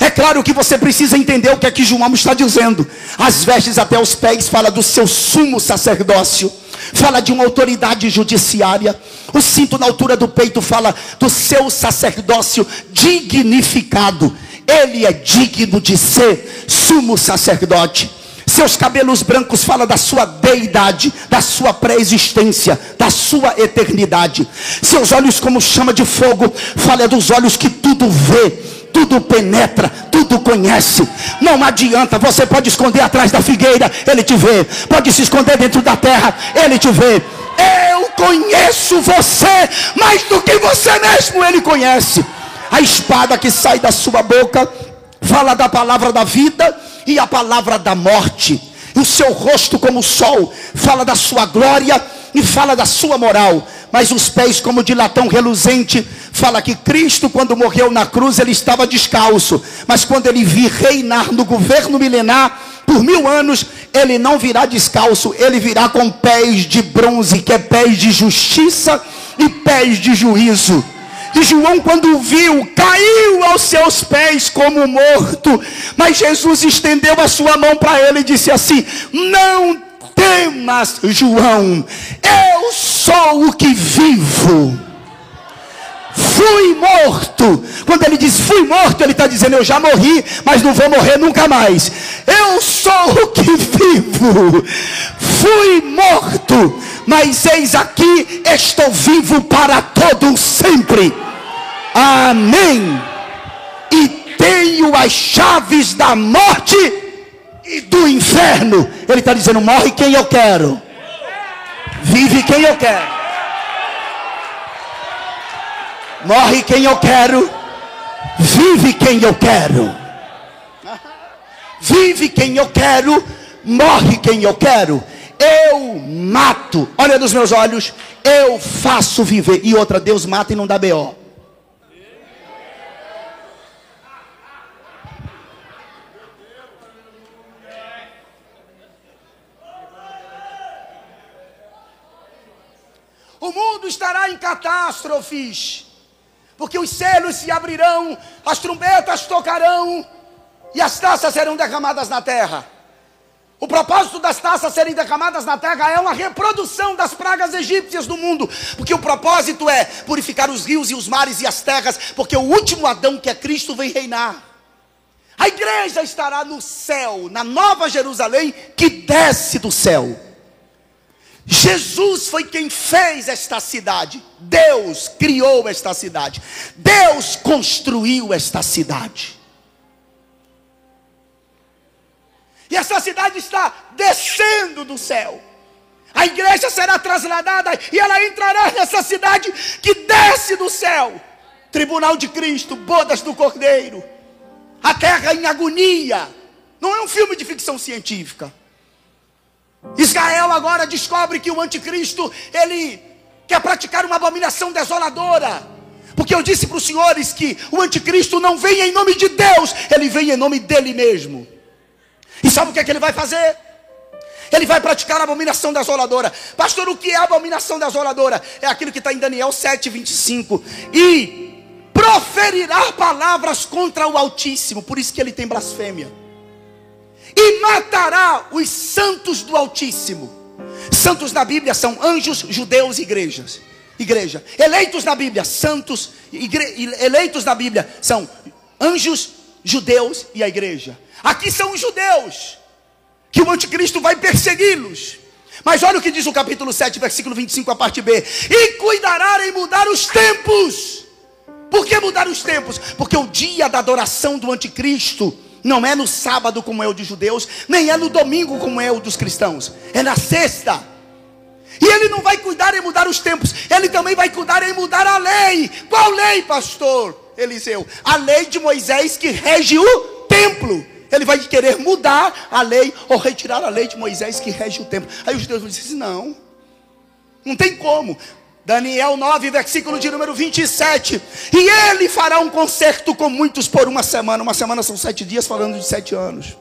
Speaker 1: É claro que você precisa entender o que é que João está dizendo. As vestes até os pés fala do seu sumo sacerdócio fala de uma autoridade judiciária. O cinto na altura do peito fala do seu sacerdócio dignificado. Ele é digno de ser sumo sacerdote. Seus cabelos brancos fala da sua deidade, da sua pré-existência, da sua eternidade. Seus olhos como chama de fogo, fala dos olhos que tudo vê, tudo penetra, tudo conhece. Não adianta, você pode esconder atrás da figueira, ele te vê. Pode se esconder dentro da terra, ele te vê. Eu conheço você mais do que você mesmo ele conhece. A espada que sai da sua boca fala da palavra da vida e a palavra da morte. O seu rosto como o sol fala da sua glória e fala da sua moral mas os pés como de latão reluzente. Fala que Cristo, quando morreu na cruz, ele estava descalço, mas quando ele vir reinar no governo milenar, por mil anos, ele não virá descalço, ele virá com pés de bronze, que é pés de justiça e pés de juízo. E João, quando viu, caiu aos seus pés como morto. Mas Jesus estendeu a sua mão para ele e disse assim: Não temas, João, eu sou o que vivo. Fui morto. Quando ele diz fui morto, ele está dizendo eu já morri, mas não vou morrer nunca mais. Eu sou o que vivo. Fui morto, mas eis aqui estou vivo para todo sempre. Amém. E tenho as chaves da morte e do inferno. Ele está dizendo: morre quem eu quero, vive quem eu quero. Morre quem eu quero, vive quem eu quero. Vive quem eu quero, morre quem eu quero. Eu mato, olha nos meus olhos, eu faço viver. E outra, Deus mata e não dá B.O. O mundo estará em catástrofes, porque os selos se abrirão, as trombetas tocarão e as taças serão derramadas na terra. O propósito das taças serem derramadas na terra é uma reprodução das pragas egípcias do mundo, porque o propósito é purificar os rios e os mares e as terras, porque o último Adão, que é Cristo, vem reinar. A igreja estará no céu, na nova Jerusalém, que desce do céu. Jesus foi quem fez esta cidade. Deus criou esta cidade. Deus construiu esta cidade. E essa cidade está descendo do céu. A igreja será trasladada e ela entrará nessa cidade que desce do céu. Tribunal de Cristo, bodas do Cordeiro. A terra em agonia. Não é um filme de ficção científica. Israel agora descobre que o anticristo, ele quer praticar uma abominação desoladora. Porque eu disse para os senhores que o anticristo não vem em nome de Deus, ele vem em nome dele mesmo. E sabe o que é que ele vai fazer? Ele vai praticar a abominação desoladora. Pastor, o que é a abominação desoladora? É aquilo que está em Daniel 7, 25. E proferirá palavras contra o Altíssimo. Por isso que ele tem blasfêmia e matará os santos do Altíssimo. Santos na Bíblia são anjos, judeus e igrejas. Igreja. Eleitos na Bíblia, santos, igre... eleitos na Bíblia são anjos, judeus e a igreja. Aqui são os judeus, que o anticristo vai persegui-los. Mas olha o que diz o capítulo 7, versículo 25, a parte B: E cuidará em mudar os tempos. Por que mudar os tempos? Porque o dia da adoração do anticristo não é no sábado como é o de judeus, nem é no domingo como é o dos cristãos. É na sexta. E ele não vai cuidar em mudar os tempos, ele também vai cuidar em mudar a lei. Qual lei, pastor Eliseu? A lei de Moisés que rege o templo. Ele vai querer mudar a lei ou retirar a lei de Moisés que rege o templo. Aí os judeus vão dizer: assim, não, não tem como. Daniel 9, versículo de número 27. E ele fará um concerto com muitos por uma semana. Uma semana são sete dias, falando de sete anos.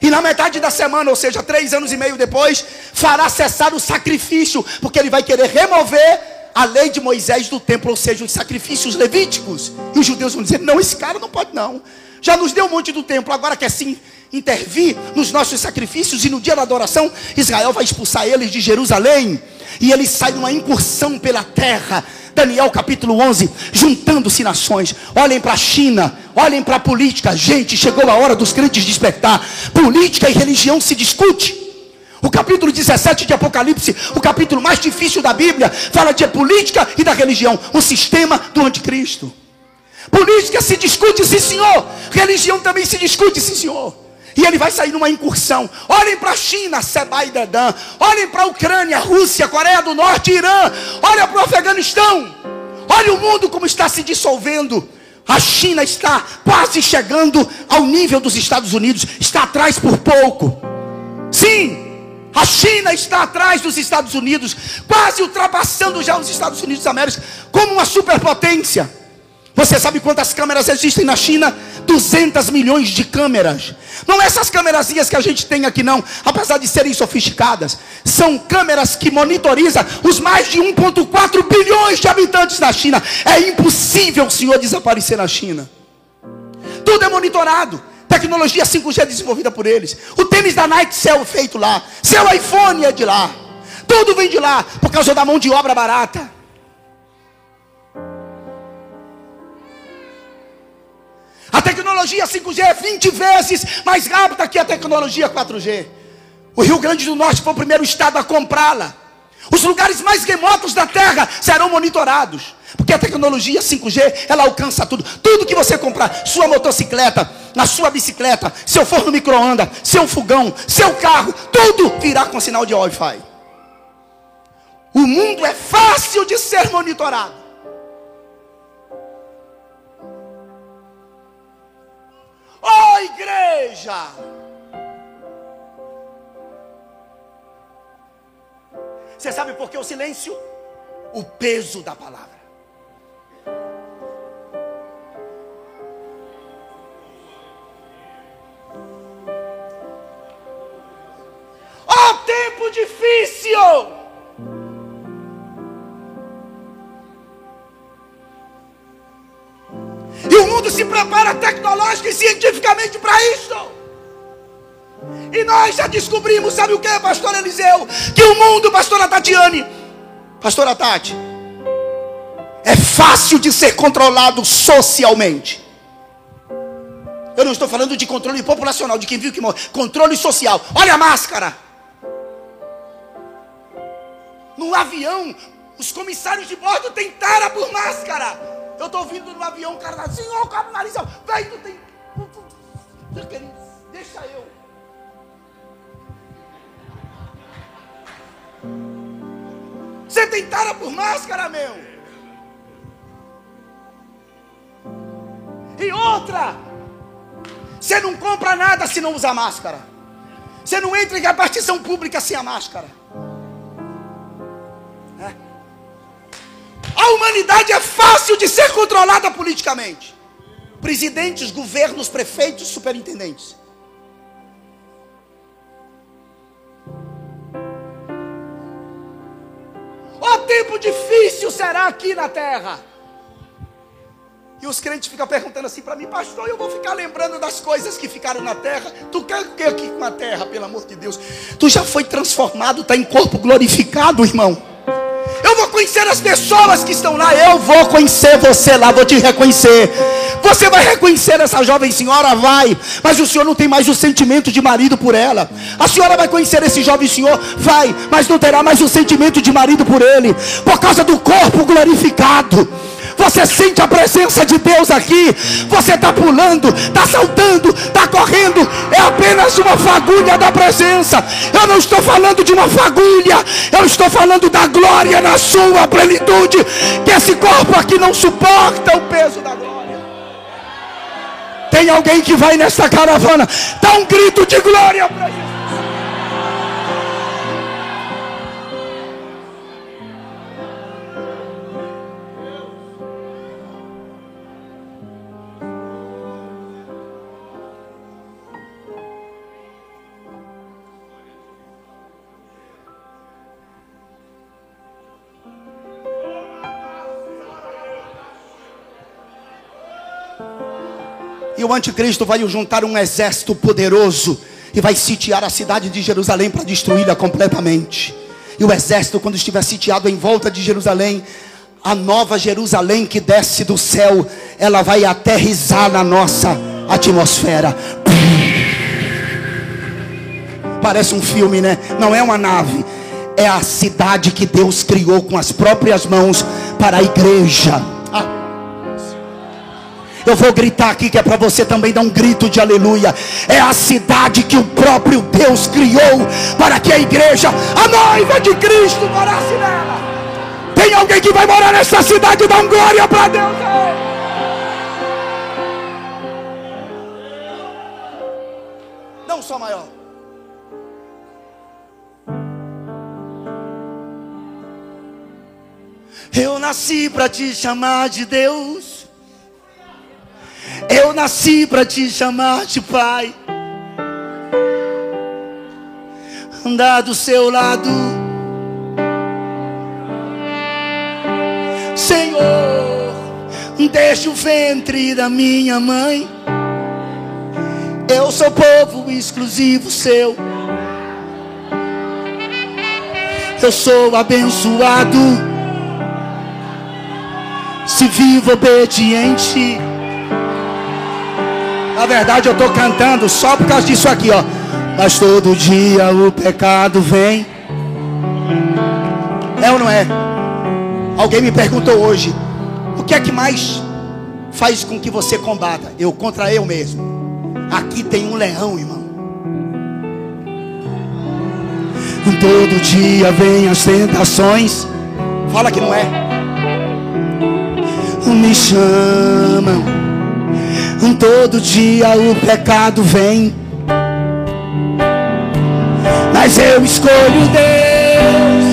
Speaker 1: E na metade da semana, ou seja, três anos e meio depois, fará cessar o sacrifício, porque ele vai querer remover a lei de Moisés do templo, ou seja, os sacrifícios levíticos. E os judeus vão dizer: não, esse cara não pode não. Já nos deu um monte do templo, agora quer sim intervir nos nossos sacrifícios, e no dia da adoração, Israel vai expulsar eles de Jerusalém, e eles saem numa incursão pela terra. Daniel capítulo 11, juntando-se nações. Olhem para a China, olhem para a política. Gente, chegou a hora dos crentes despertar. Política e religião se discute. O capítulo 17 de Apocalipse, o capítulo mais difícil da Bíblia, fala de política e da religião, o sistema do anticristo. Política se discute, sim senhor. Religião também se discute, sim senhor. E ele vai sair numa incursão. Olhem para a China, Seba Dedã. Olhem para a Ucrânia, Rússia, Coreia do Norte, Irã. Olhem para o Afeganistão. Olha o mundo como está se dissolvendo. A China está quase chegando ao nível dos Estados Unidos. Está atrás por pouco. Sim, a China está atrás dos Estados Unidos, quase ultrapassando já os Estados Unidos da América como uma superpotência. Você sabe quantas câmeras existem na China? 200 milhões de câmeras. Não é essas câmerazinhas que a gente tem aqui não, apesar de serem sofisticadas. São câmeras que monitorizam os mais de 1.4 bilhões de habitantes da China. É impossível o senhor desaparecer na China. Tudo é monitorado. Tecnologia 5G é desenvolvida por eles. O tênis da Nike Cell é feito lá. Seu iPhone é de lá. Tudo vem de lá por causa da mão de obra barata. A tecnologia 5G é 20 vezes mais rápida que a tecnologia 4G. O Rio Grande do Norte foi o primeiro estado a comprá-la. Os lugares mais remotos da Terra serão monitorados. Porque a tecnologia 5G, ela alcança tudo. Tudo que você comprar, sua motocicleta, na sua bicicleta, seu forno micro-ondas, seu fogão, seu carro, tudo virá com sinal de Wi-Fi. O mundo é fácil de ser monitorado. Oh, igreja! Você sabe por que o silêncio? O peso da palavra. Oh, tempo difícil! Se prepara tecnológica e cientificamente para isso. E nós já descobrimos, sabe o que, pastor Eliseu? Que o mundo, pastora Tatiane, pastora Tati, é fácil de ser controlado socialmente. Eu não estou falando de controle populacional, de quem viu que morre. Controle social. Olha a máscara. No avião, os comissários de bordo tentaram por máscara. Eu estou vindo no avião, o cara assim, ó, o cara nariz, vem, tu tem. Deixa eu. Você tem tara por máscara, meu. E outra, você não compra nada se não usar máscara. Você não entra em repartição pública sem a máscara. A humanidade é fácil de ser controlada politicamente. Presidentes, governos, prefeitos, superintendentes. O tempo difícil será aqui na terra. E os crentes ficam perguntando assim para mim, pastor, eu vou ficar lembrando das coisas que ficaram na terra. Tu quer o que aqui com a terra, pelo amor de Deus? Tu já foi transformado, está em corpo glorificado, irmão. Eu vou conhecer as pessoas que estão lá. Eu vou conhecer você lá, vou te reconhecer. Você vai reconhecer essa jovem senhora? Vai. Mas o senhor não tem mais o sentimento de marido por ela. A senhora vai conhecer esse jovem senhor? Vai. Mas não terá mais o sentimento de marido por ele. Por causa do corpo glorificado. Você sente a presença de Deus aqui. Você está pulando, está saltando, está correndo. É apenas uma fagulha da presença. Eu não estou falando de uma fagulha. Eu estou falando da glória na sua plenitude. Que esse corpo aqui não suporta o peso da glória. Tem alguém que vai nesta caravana. Dá um grito de glória para Jesus. E o anticristo vai juntar um exército poderoso e vai sitiar a cidade de Jerusalém para destruí-la completamente. E o exército, quando estiver sitiado em volta de Jerusalém, a nova Jerusalém que desce do céu, ela vai aterrizar na nossa atmosfera. Parece um filme, né? Não é uma nave, é a cidade que Deus criou com as próprias mãos para a igreja. Eu vou gritar aqui que é para você também dar um grito de aleluia. É a cidade que o próprio Deus criou para que a igreja, a noiva de Cristo, morasse nela. Tem alguém que vai morar nessa cidade e dar um glória para Deus. Não só maior. Eu nasci para te chamar de Deus. Eu nasci para te chamar de pai. Andar do seu lado. Senhor, deixa o ventre da minha mãe. Eu sou povo exclusivo seu. Eu sou abençoado. Se vivo obediente. Na verdade, eu estou cantando só por causa disso aqui, ó. Mas todo dia o pecado vem. É ou não é? Alguém me perguntou hoje: o que é que mais faz com que você combata? Eu contra eu mesmo. Aqui tem um leão, irmão. Todo dia vem as tentações. Fala que não é. Me chamam Todo dia o pecado vem. Mas eu escolho Deus.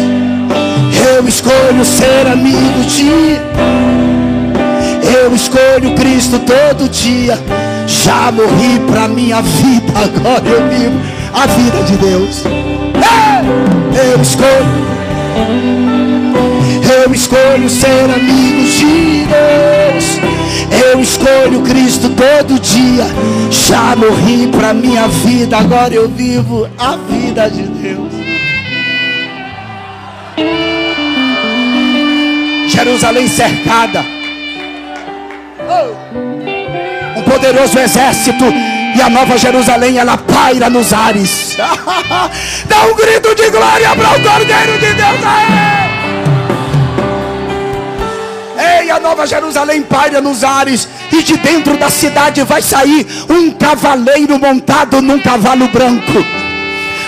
Speaker 1: Eu escolho ser amigo de. Eu escolho Cristo todo dia. Já morri pra minha vida, agora eu vivo a vida de Deus. Eu escolho. Eu escolho ser amigo de Deus. Eu escolho Cristo todo dia. Já morri para minha vida, agora eu vivo a vida de Deus. Jerusalém cercada. Um poderoso exército e a nova Jerusalém ela paira nos ares. <laughs> Dá um grito de glória para o Cordeiro de Deus. Ei, a nova Jerusalém paira nos ares, e de dentro da cidade vai sair um cavaleiro montado num cavalo branco.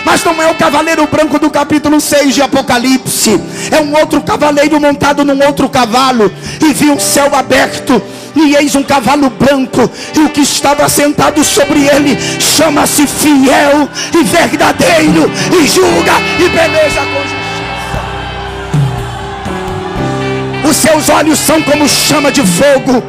Speaker 1: Mas não é o cavaleiro branco do capítulo 6 de Apocalipse, é um outro cavaleiro montado num outro cavalo, e viu o céu aberto, e eis um cavalo branco, e o que estava sentado sobre ele chama-se fiel e verdadeiro, e julga e peleja com Os seus olhos são como chama de fogo.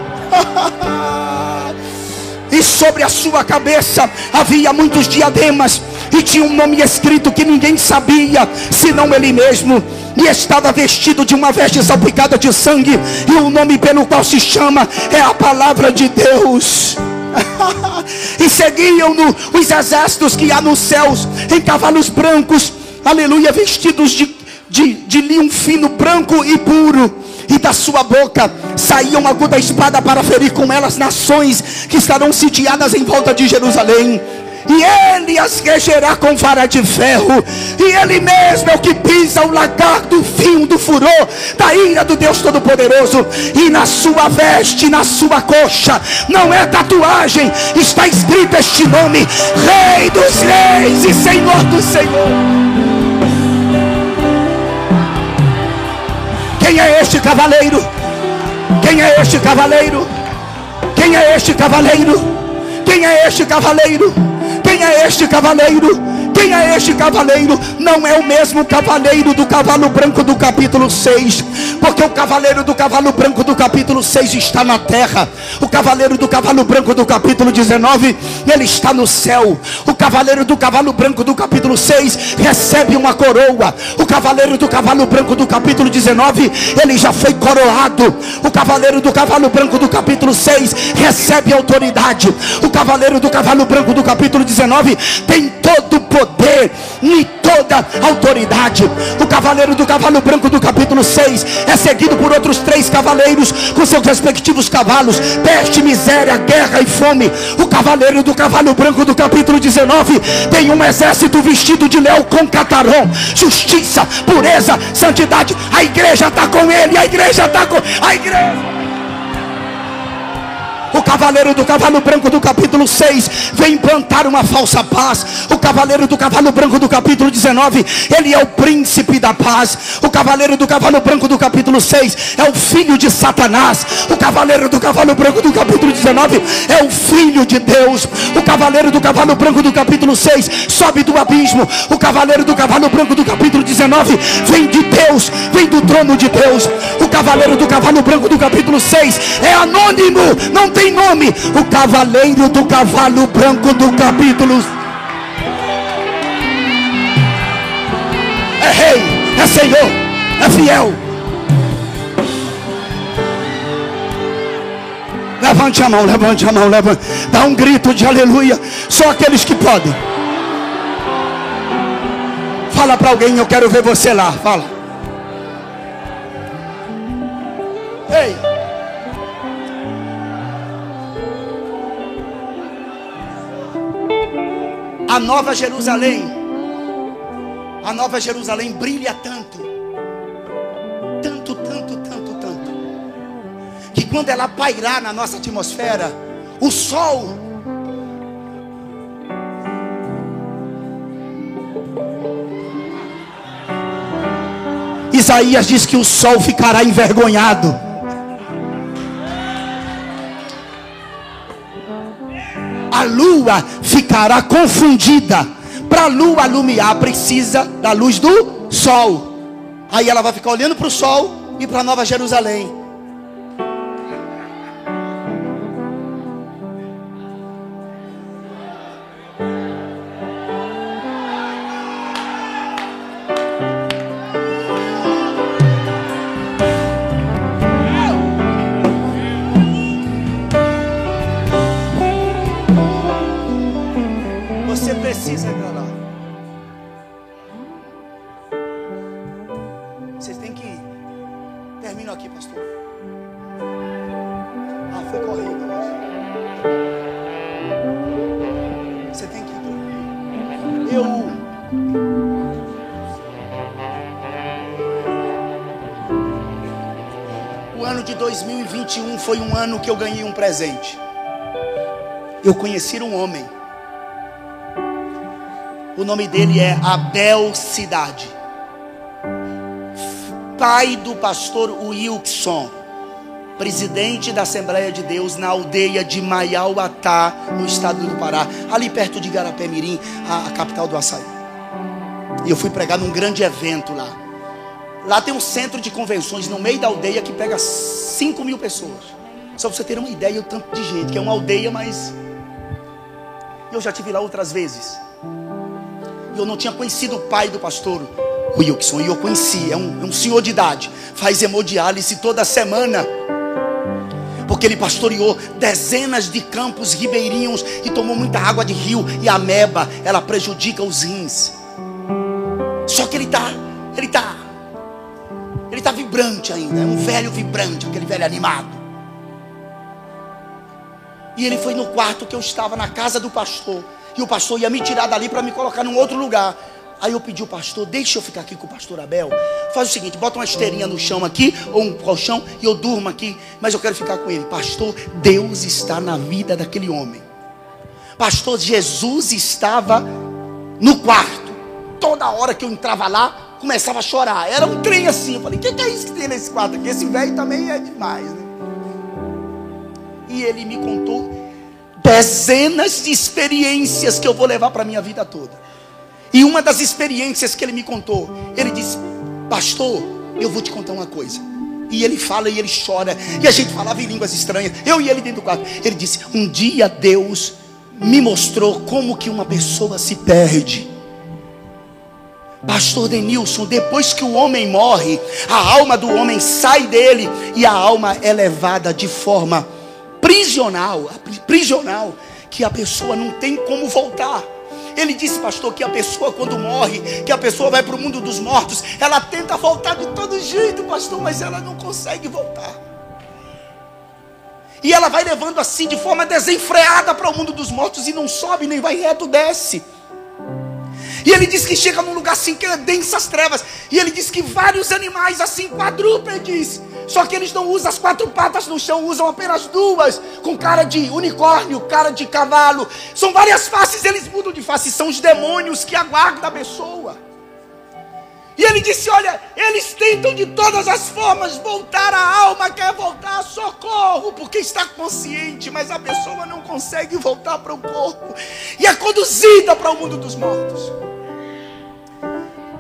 Speaker 1: e sobre a sua cabeça havia muitos diademas. E tinha um nome escrito que ninguém sabia, senão ele mesmo. E estava vestido de uma veste salpicada de sangue. E o nome pelo qual se chama é a palavra de Deus. <laughs> e seguiam-no os exércitos que há nos céus, em cavalos brancos, aleluia, vestidos de, de, de linho fino, branco e puro e da sua boca saía uma aguda espada para ferir com elas nações que estarão sitiadas em volta de Jerusalém. E ele as regerá com vara de ferro, e ele mesmo é o que pisa o lagar do fim do furor da ira do Deus Todo-Poderoso. E na sua veste, na sua coxa, não é tatuagem, está escrito este nome: Rei dos Reis e Senhor do Senhor. Quem é este cavaleiro? Quem é este cavaleiro? Quem é este cavaleiro? Quem é este cavaleiro? Quem é este cavaleiro? Quem é este cavaleiro? Não é o mesmo cavaleiro do cavalo branco do capítulo 6. Porque o cavaleiro do cavalo branco do capítulo 6 está na terra. O cavaleiro do cavalo branco do capítulo 19, ele está no céu. O cavaleiro do cavalo branco do capítulo 6 recebe uma coroa. O cavaleiro do cavalo branco do capítulo 19, ele já foi coroado. O cavaleiro do cavalo branco do capítulo 6 recebe autoridade. O cavaleiro do cavalo branco do capítulo 19 tem todo o poder e toda autoridade. O cavaleiro do cavalo branco do capítulo 6 é seguido por outros três cavaleiros com seus respectivos cavalos: peste, miséria, guerra e fome. O cavaleiro do cavalo branco do capítulo 19 tem um exército vestido de leão com catarão, justiça, pureza, santidade. A igreja está com ele, a igreja está com a igreja. O cavaleiro do cavalo branco do capítulo 6 vem implantar uma falsa paz. O cavaleiro do cavalo branco do capítulo 19, ele é o príncipe da paz. O cavaleiro do cavalo branco do capítulo 6 é o filho de Satanás. O cavaleiro do cavalo branco do capítulo 19 é o filho de Deus. O cavaleiro do cavalo branco do capítulo 6 sobe do abismo. O cavaleiro do cavalo branco do capítulo 19 vem de Deus, vem do trono de Deus. O cavaleiro do cavalo branco do capítulo 6 é anônimo, não tem nome. O cavaleiro do cavalo branco do capítulo. É rei, é senhor, é fiel. Levante a mão, levante a mão, levante. Dá um grito de aleluia. Só aqueles que podem. Fala para alguém, eu quero ver você lá. Fala. Ei. A nova Jerusalém, a nova Jerusalém brilha tanto, tanto, tanto, tanto, tanto, que quando ela pairar na nossa atmosfera, o sol Isaías diz que o sol ficará envergonhado. Lua ficará confundida. Para a lua alumiar, precisa da luz do sol. Aí ela vai ficar olhando para o sol e para Nova Jerusalém. Ano que eu ganhei um presente. Eu conheci um homem. O nome dele é Abel Cidade. Pai do pastor Wilson, presidente da Assembleia de Deus na aldeia de Maiauatá, no estado do Pará, ali perto de Garapé Mirim, a, a capital do açaí. E eu fui pregar num grande evento lá. Lá tem um centro de convenções no meio da aldeia que pega 5 mil pessoas. Só para você ter uma ideia o tanto de gente, que é uma aldeia, mas eu já tive lá outras vezes. E eu não tinha conhecido o pai do pastor Wilson, e eu conheci, é um, é um senhor de idade, faz hemodiálise toda semana. Porque ele pastoreou dezenas de campos ribeirinhos e tomou muita água de rio e a meba, ela prejudica os rins. Só que ele está, ele está, ele está vibrante ainda, é um velho vibrante, aquele velho animado. E ele foi no quarto que eu estava, na casa do pastor. E o pastor ia me tirar dali para me colocar num outro lugar. Aí eu pedi ao pastor, deixa eu ficar aqui com o pastor Abel. Faz o seguinte, bota uma esteirinha no chão aqui, ou um colchão, e eu durmo aqui, mas eu quero ficar com ele. Pastor, Deus está na vida daquele homem. Pastor, Jesus estava no quarto. Toda hora que eu entrava lá, começava a chorar. Era um trem assim. Eu falei, o que, que é isso que tem nesse quarto aqui? Esse velho também é demais, né? E ele me contou dezenas de experiências que eu vou levar para minha vida toda. E uma das experiências que ele me contou, ele disse: Pastor, eu vou te contar uma coisa. E ele fala e ele chora. E a gente falava em línguas estranhas. Eu e ele dentro do quarto. Ele disse: Um dia Deus me mostrou como que uma pessoa se perde. Pastor Denilson, depois que o homem morre, a alma do homem sai dele e a alma é levada de forma prisional, prisional, que a pessoa não tem como voltar. Ele disse, pastor, que a pessoa quando morre, que a pessoa vai para o mundo dos mortos, ela tenta voltar de todo jeito, pastor, mas ela não consegue voltar. E ela vai levando assim de forma desenfreada para o mundo dos mortos e não sobe, nem vai reto, desce. E ele diz que chega num lugar assim que é densas trevas. E ele diz que vários animais assim, quadrúpedes. Só que eles não usam as quatro patas no chão, usam apenas duas, com cara de unicórnio, cara de cavalo. São várias faces, eles mudam de face, são os demônios que aguardam a pessoa. E ele disse: Olha, eles tentam de todas as formas voltar a alma, quer voltar socorro, porque está consciente, mas a pessoa não consegue voltar para o corpo e é conduzida para o mundo dos mortos.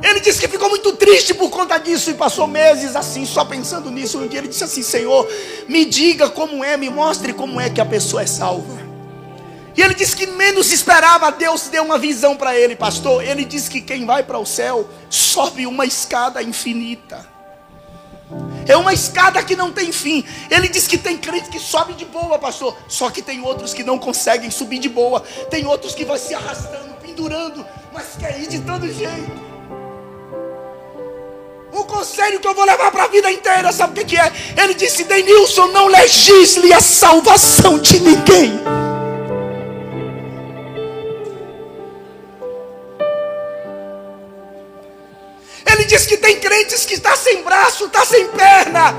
Speaker 1: Ele disse que ficou muito triste por conta disso e passou meses assim, só pensando nisso. Um dia ele disse assim: Senhor, me diga como é, me mostre como é que a pessoa é salva. E ele disse que menos esperava, Deus deu uma visão para ele, pastor. Ele disse que quem vai para o céu sobe uma escada infinita. É uma escada que não tem fim. Ele diz que tem crente que sobe de boa, pastor. Só que tem outros que não conseguem subir de boa. Tem outros que vão se arrastando, pendurando, mas quer ir de todo jeito. O conselho que eu vou levar para a vida inteira, sabe o que, que é? Ele disse: Denilson, não legisle a salvação de ninguém. Ele diz que tem crentes que está sem braço, está sem perna.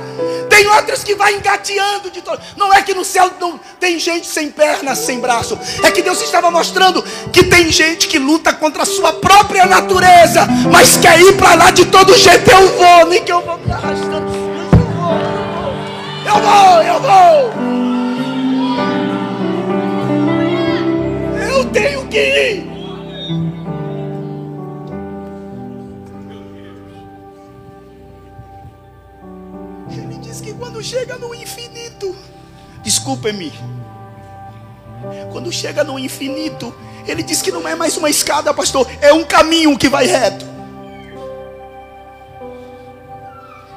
Speaker 1: Tem outros que vai engateando de todo. Não é que no céu não tem gente sem perna, sem braço. É que Deus estava mostrando que tem gente que luta contra a sua própria natureza, mas quer ir para lá de todo jeito. Eu vou, nem que eu vou me arrastando. Eu vou, eu vou. Eu tenho que ir. Quando chega no infinito, desculpe-me, quando chega no infinito, ele diz que não é mais uma escada, pastor, é um caminho que vai reto.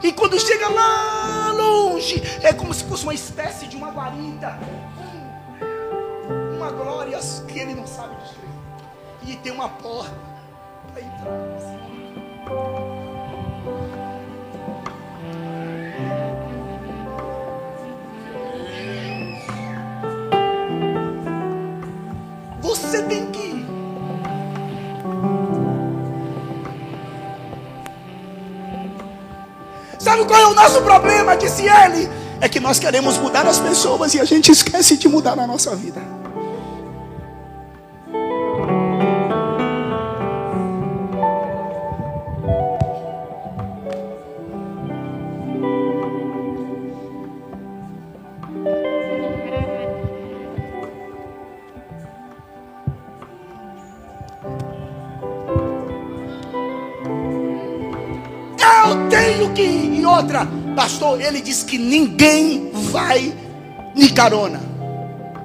Speaker 1: E quando chega lá longe, é como se fosse uma espécie de uma guarida, uma glória que ele não sabe descrever. E tem uma porta para entrar. Você tem que ir. Sabe qual é o nosso problema? Disse ele. É que nós queremos mudar as pessoas e a gente esquece de mudar na nossa vida. Pastor, ele diz que ninguém vai de carona.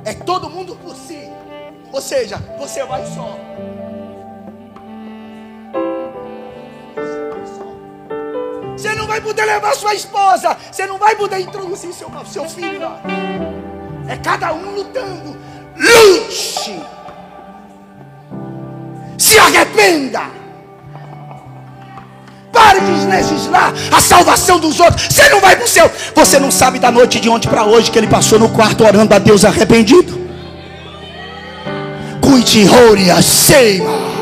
Speaker 1: É todo mundo por si. Ou seja, você vai só. Você não vai poder levar sua esposa. Você não vai poder introduzir seu, seu filho. É cada um lutando. Lute. Se arrependa. Pare de legislar a salvação dos outros. Você não vai para o céu. Você não sabe da noite de ontem para hoje que ele passou no quarto orando a Deus arrependido. Cuide, Horia, Seima.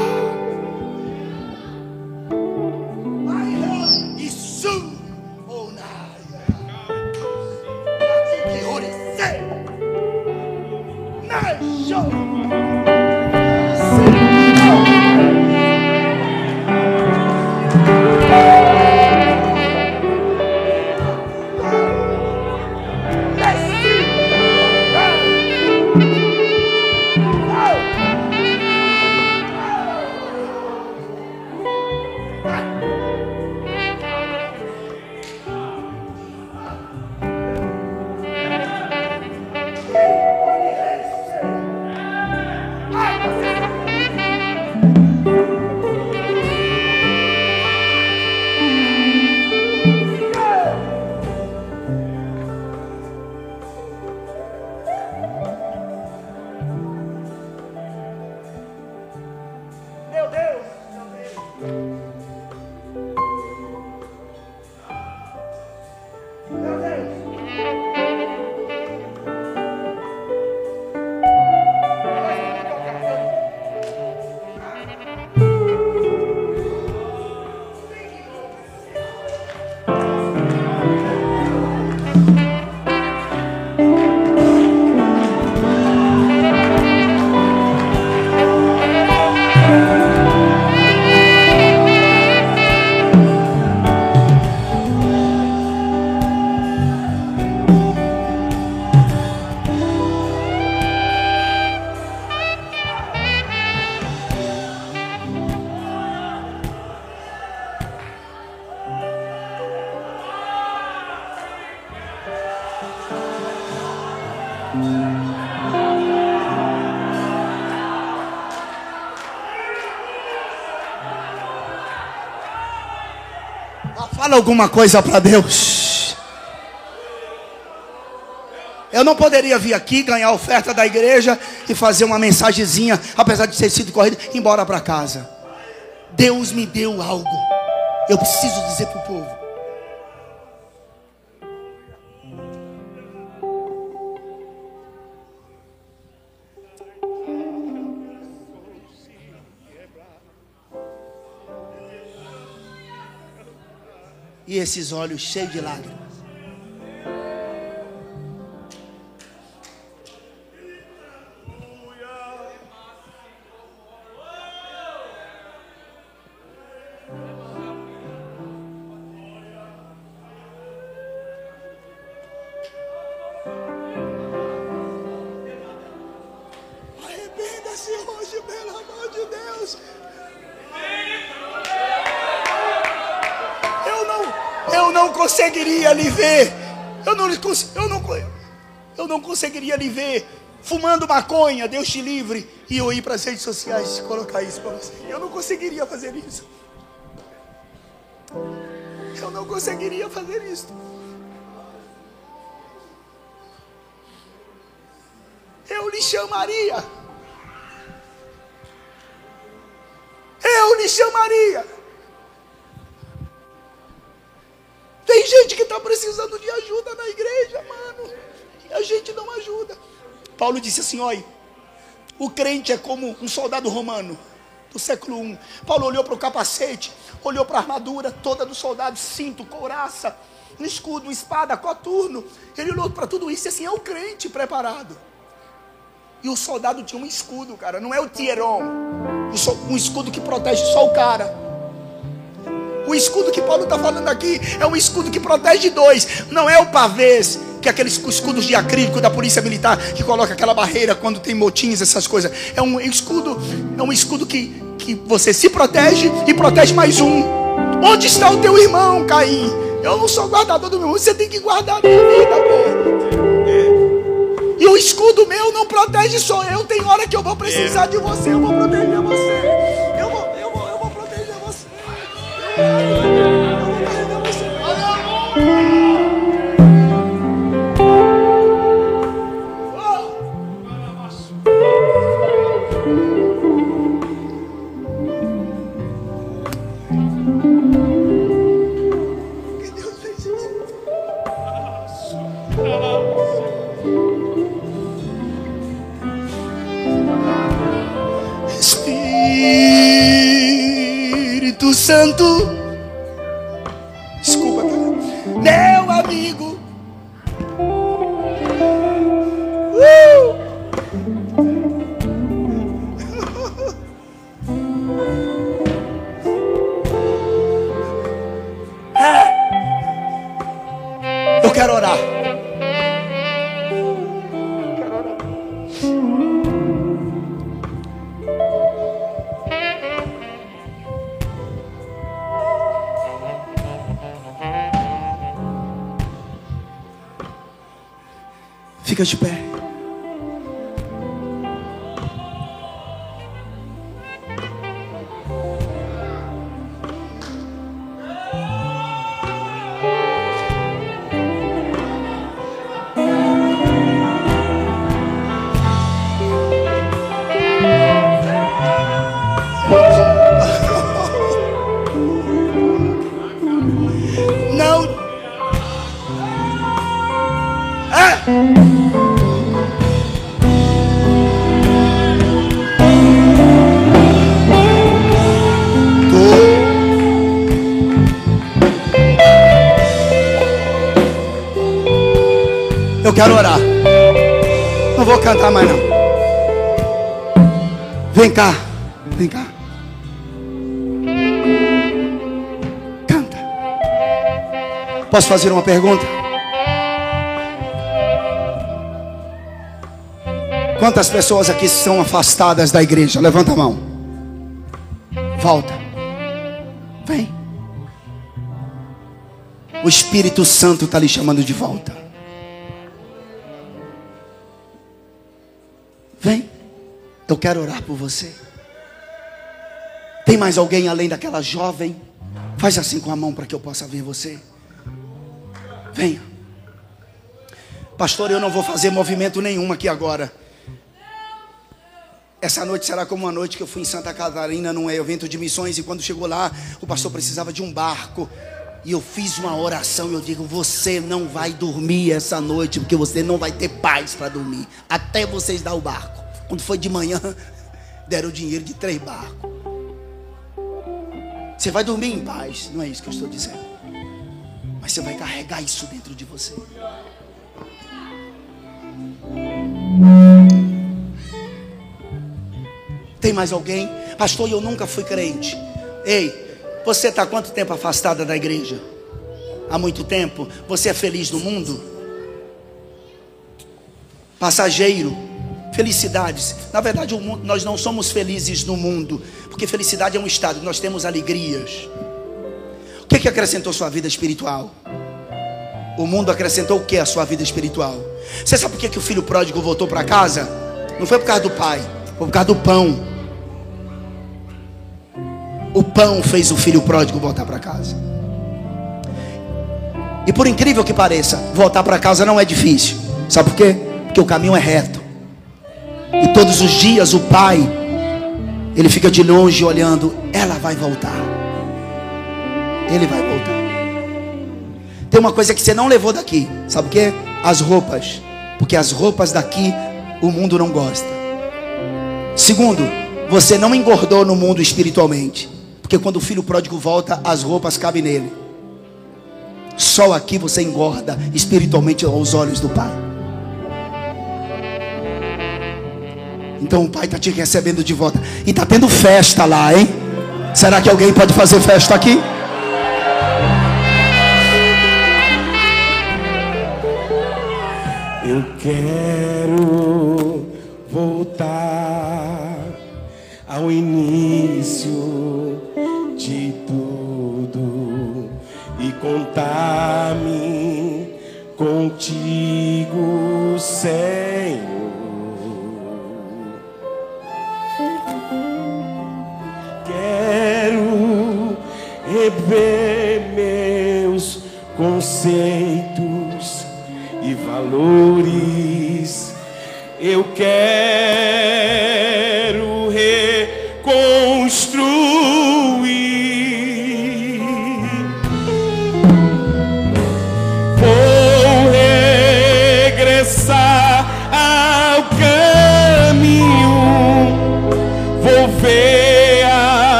Speaker 1: Fala alguma coisa para Deus. Eu não poderia vir aqui ganhar a oferta da igreja e fazer uma mensagenzinha, apesar de ter sido corrido, embora para casa. Deus me deu algo. Eu preciso dizer para o povo. Esses olhos cheios de lágrimas. Ver. Eu não, eu não, eu não conseguiria lhe ver fumando maconha, Deus te livre, e eu ir para as redes sociais colocar isso para você. Eu não conseguiria fazer isso. Eu não conseguiria fazer isso. Eu lhe chamaria. Eu lhe chamaria. Paulo disse assim: olha, o crente é como um soldado romano do século I. Paulo olhou para o capacete, olhou para a armadura toda do soldado, cinto, couraça, um escudo, espada, coturno. Ele olhou para tudo isso e assim: é o crente preparado. E o soldado tinha um escudo, cara, não é o tieron, um escudo que protege só o cara. O escudo que Paulo está falando aqui é um escudo que protege dois, não é o pavês, que aqueles escudos de acrílico da polícia militar que coloca aquela barreira quando tem motins, essas coisas. É um escudo, é um escudo que, que você se protege e protege mais um. Onde está o teu irmão, Caim? Eu não sou guardador do meu irmão, você tem que guardar a minha vida, pô. E o escudo meu não protege só eu. Tem hora que eu vou precisar de você, eu vou proteger você. De pé. Eu quero orar. Não vou cantar mais não. Vem cá. Vem cá. Canta. Posso fazer uma pergunta? Quantas pessoas aqui são afastadas da igreja? Levanta a mão. Volta. Vem. O Espírito Santo está lhe chamando de volta. Eu quero orar por você. Tem mais alguém além daquela jovem? Faz assim com a mão para que eu possa ver você. Venha. Pastor, eu não vou fazer movimento nenhum aqui agora. Essa noite será como uma noite que eu fui em Santa Catarina num evento de missões e quando chegou lá, o pastor precisava de um barco. E eu fiz uma oração e eu digo: Você não vai dormir essa noite, porque você não vai ter paz para dormir, até vocês dar o barco. Quando foi de manhã, <laughs> deram o dinheiro de três barcos. Você vai dormir em paz, não é isso que eu estou dizendo. Mas você vai carregar isso dentro de você. Tem mais alguém? Pastor, eu nunca fui crente. Ei, você está quanto tempo afastada da igreja? Há muito tempo? Você é feliz no mundo? Passageiro, felicidades. Na verdade, mundo, nós não somos felizes no mundo, porque felicidade é um estado, nós temos alegrias. O que, que acrescentou sua vida espiritual? O mundo acrescentou o que à sua vida espiritual? Você sabe por que, que o filho pródigo voltou para casa? Não foi por causa do pai, foi por causa do pão. O pão fez o filho pródigo voltar para casa. E por incrível que pareça, voltar para casa não é difícil. Sabe por quê? Porque o caminho é reto. E todos os dias o pai, ele fica de longe olhando, ela vai voltar. Ele vai voltar. Tem uma coisa que você não levou daqui. Sabe o quê? As roupas. Porque as roupas daqui o mundo não gosta. Segundo, você não engordou no mundo espiritualmente. Porque quando o filho pródigo volta, as roupas cabem nele. Só aqui você engorda espiritualmente aos olhos do Pai. Então o Pai está te recebendo de volta. E está tendo festa lá, hein? Será que alguém pode fazer festa aqui?
Speaker 2: Eu quero voltar ao início de tudo e contar-me contigo, Senhor. Quero rever meus conceitos e valores. Eu quero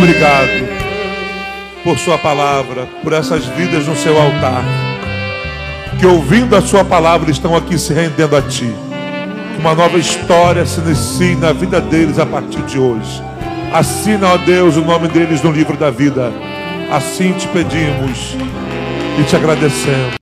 Speaker 3: obrigado por Sua palavra, por essas vidas no seu altar, que ouvindo a Sua palavra estão aqui se rendendo a Ti. Que uma nova história se inicie na vida deles a partir de hoje. Assina, ó Deus, o nome deles no livro da vida. Assim te pedimos e te agradecemos.